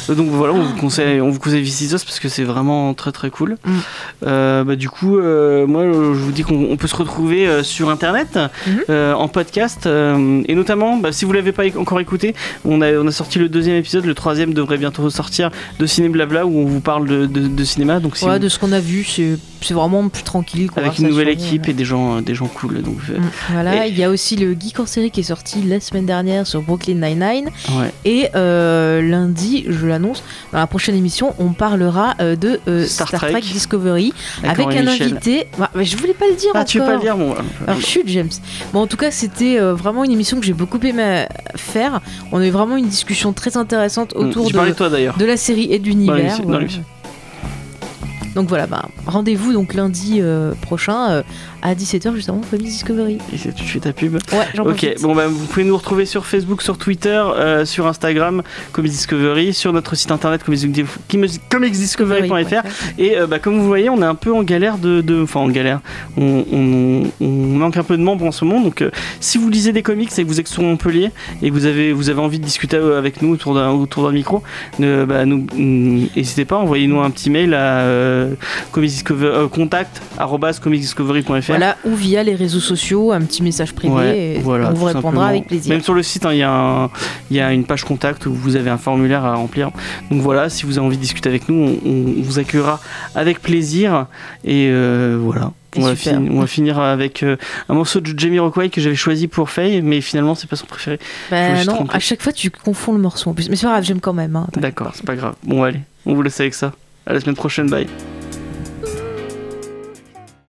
Donc voilà, on vous conseille, on vous conseille This Is Us parce que c'est vraiment très très cool. Mm. Euh, bah, du coup, euh, moi je vous dis qu'on on peut se retrouver euh, sur internet, Mhm. euh, en podcast, et notamment bah, si vous l'avez pas encore écouté, on a, on a sorti le deuxième épisode, le troisième devrait bientôt sortir de Ciné Blabla où on vous parle de, de- de cinéma. Donc si Ouais, vous- de ce qu'on a vu, c'est vraiment plus tranquille. avec une nouvelle équipe et des gens, des gens cool. Donc Mm, Voilà, Et- il y a aussi le Geek en série qui est sorti la semaine dernière sur Brooklyn Nine-Nine. ouais. Et lundi, je l'annonce, dans la prochaine émission, on parlera de Star Star, Trek. Trek Discovery avec un Michel. invité. Bah, mais je voulais pas le dire Ah, encore. tu veux pas le dire voilà. Alors, chut, James. Bon, en tout cas, c'était euh, vraiment une émission que j'ai beaucoup aimé faire. On a eu vraiment une discussion très intéressante Mm, autour de, de toi de la série et de l'univers. Donc voilà, bah, rendez-vous donc lundi euh, prochain euh, à 17h juste avant Family Discovery. Et c'est- tu fais ta pub. Ouais, j'en Ok, profite. bon bah vous pouvez nous retrouver sur Facebook, sur Twitter, euh, sur Instagram, Comics Discovery, sur notre site internet comics- comicsdiscovery.fr et euh, bah, comme vous voyez, on est un peu en galère de, enfin en galère, on, on- on manque un peu de membres en ce moment. Donc euh, si vous lisez des comics et que vous êtes sur Montpellier et que vous avez vous avez envie de discuter avec nous autour d'un autour d'un micro, bah, nous mm, n'hésitez pas, envoyez-nous un petit mail à comics discovery- euh, contact arobase comicsdiscovery.fr. Voilà, ou via les réseaux sociaux, un petit message privé, Ouais, et voilà, on vous répondra simplement. avec plaisir. Même sur le site, hein, il y, a un- il y a une page contact où vous avez un formulaire à remplir. Donc voilà, si vous avez envie de discuter avec nous, on, on vous accueillera avec plaisir. Et euh, voilà. On va, on finir avec euh, un morceau de Jamie Rockway que j'avais choisi pour Faye, mais finalement c'est pas son préféré. Bah non, à chaque fois tu confonds le morceau en plus. Mais c'est pas grave, j'aime quand même. hein. D'accord, c'est pas grave. Bon allez, on vous laisse avec ça. À la semaine prochaine, bye.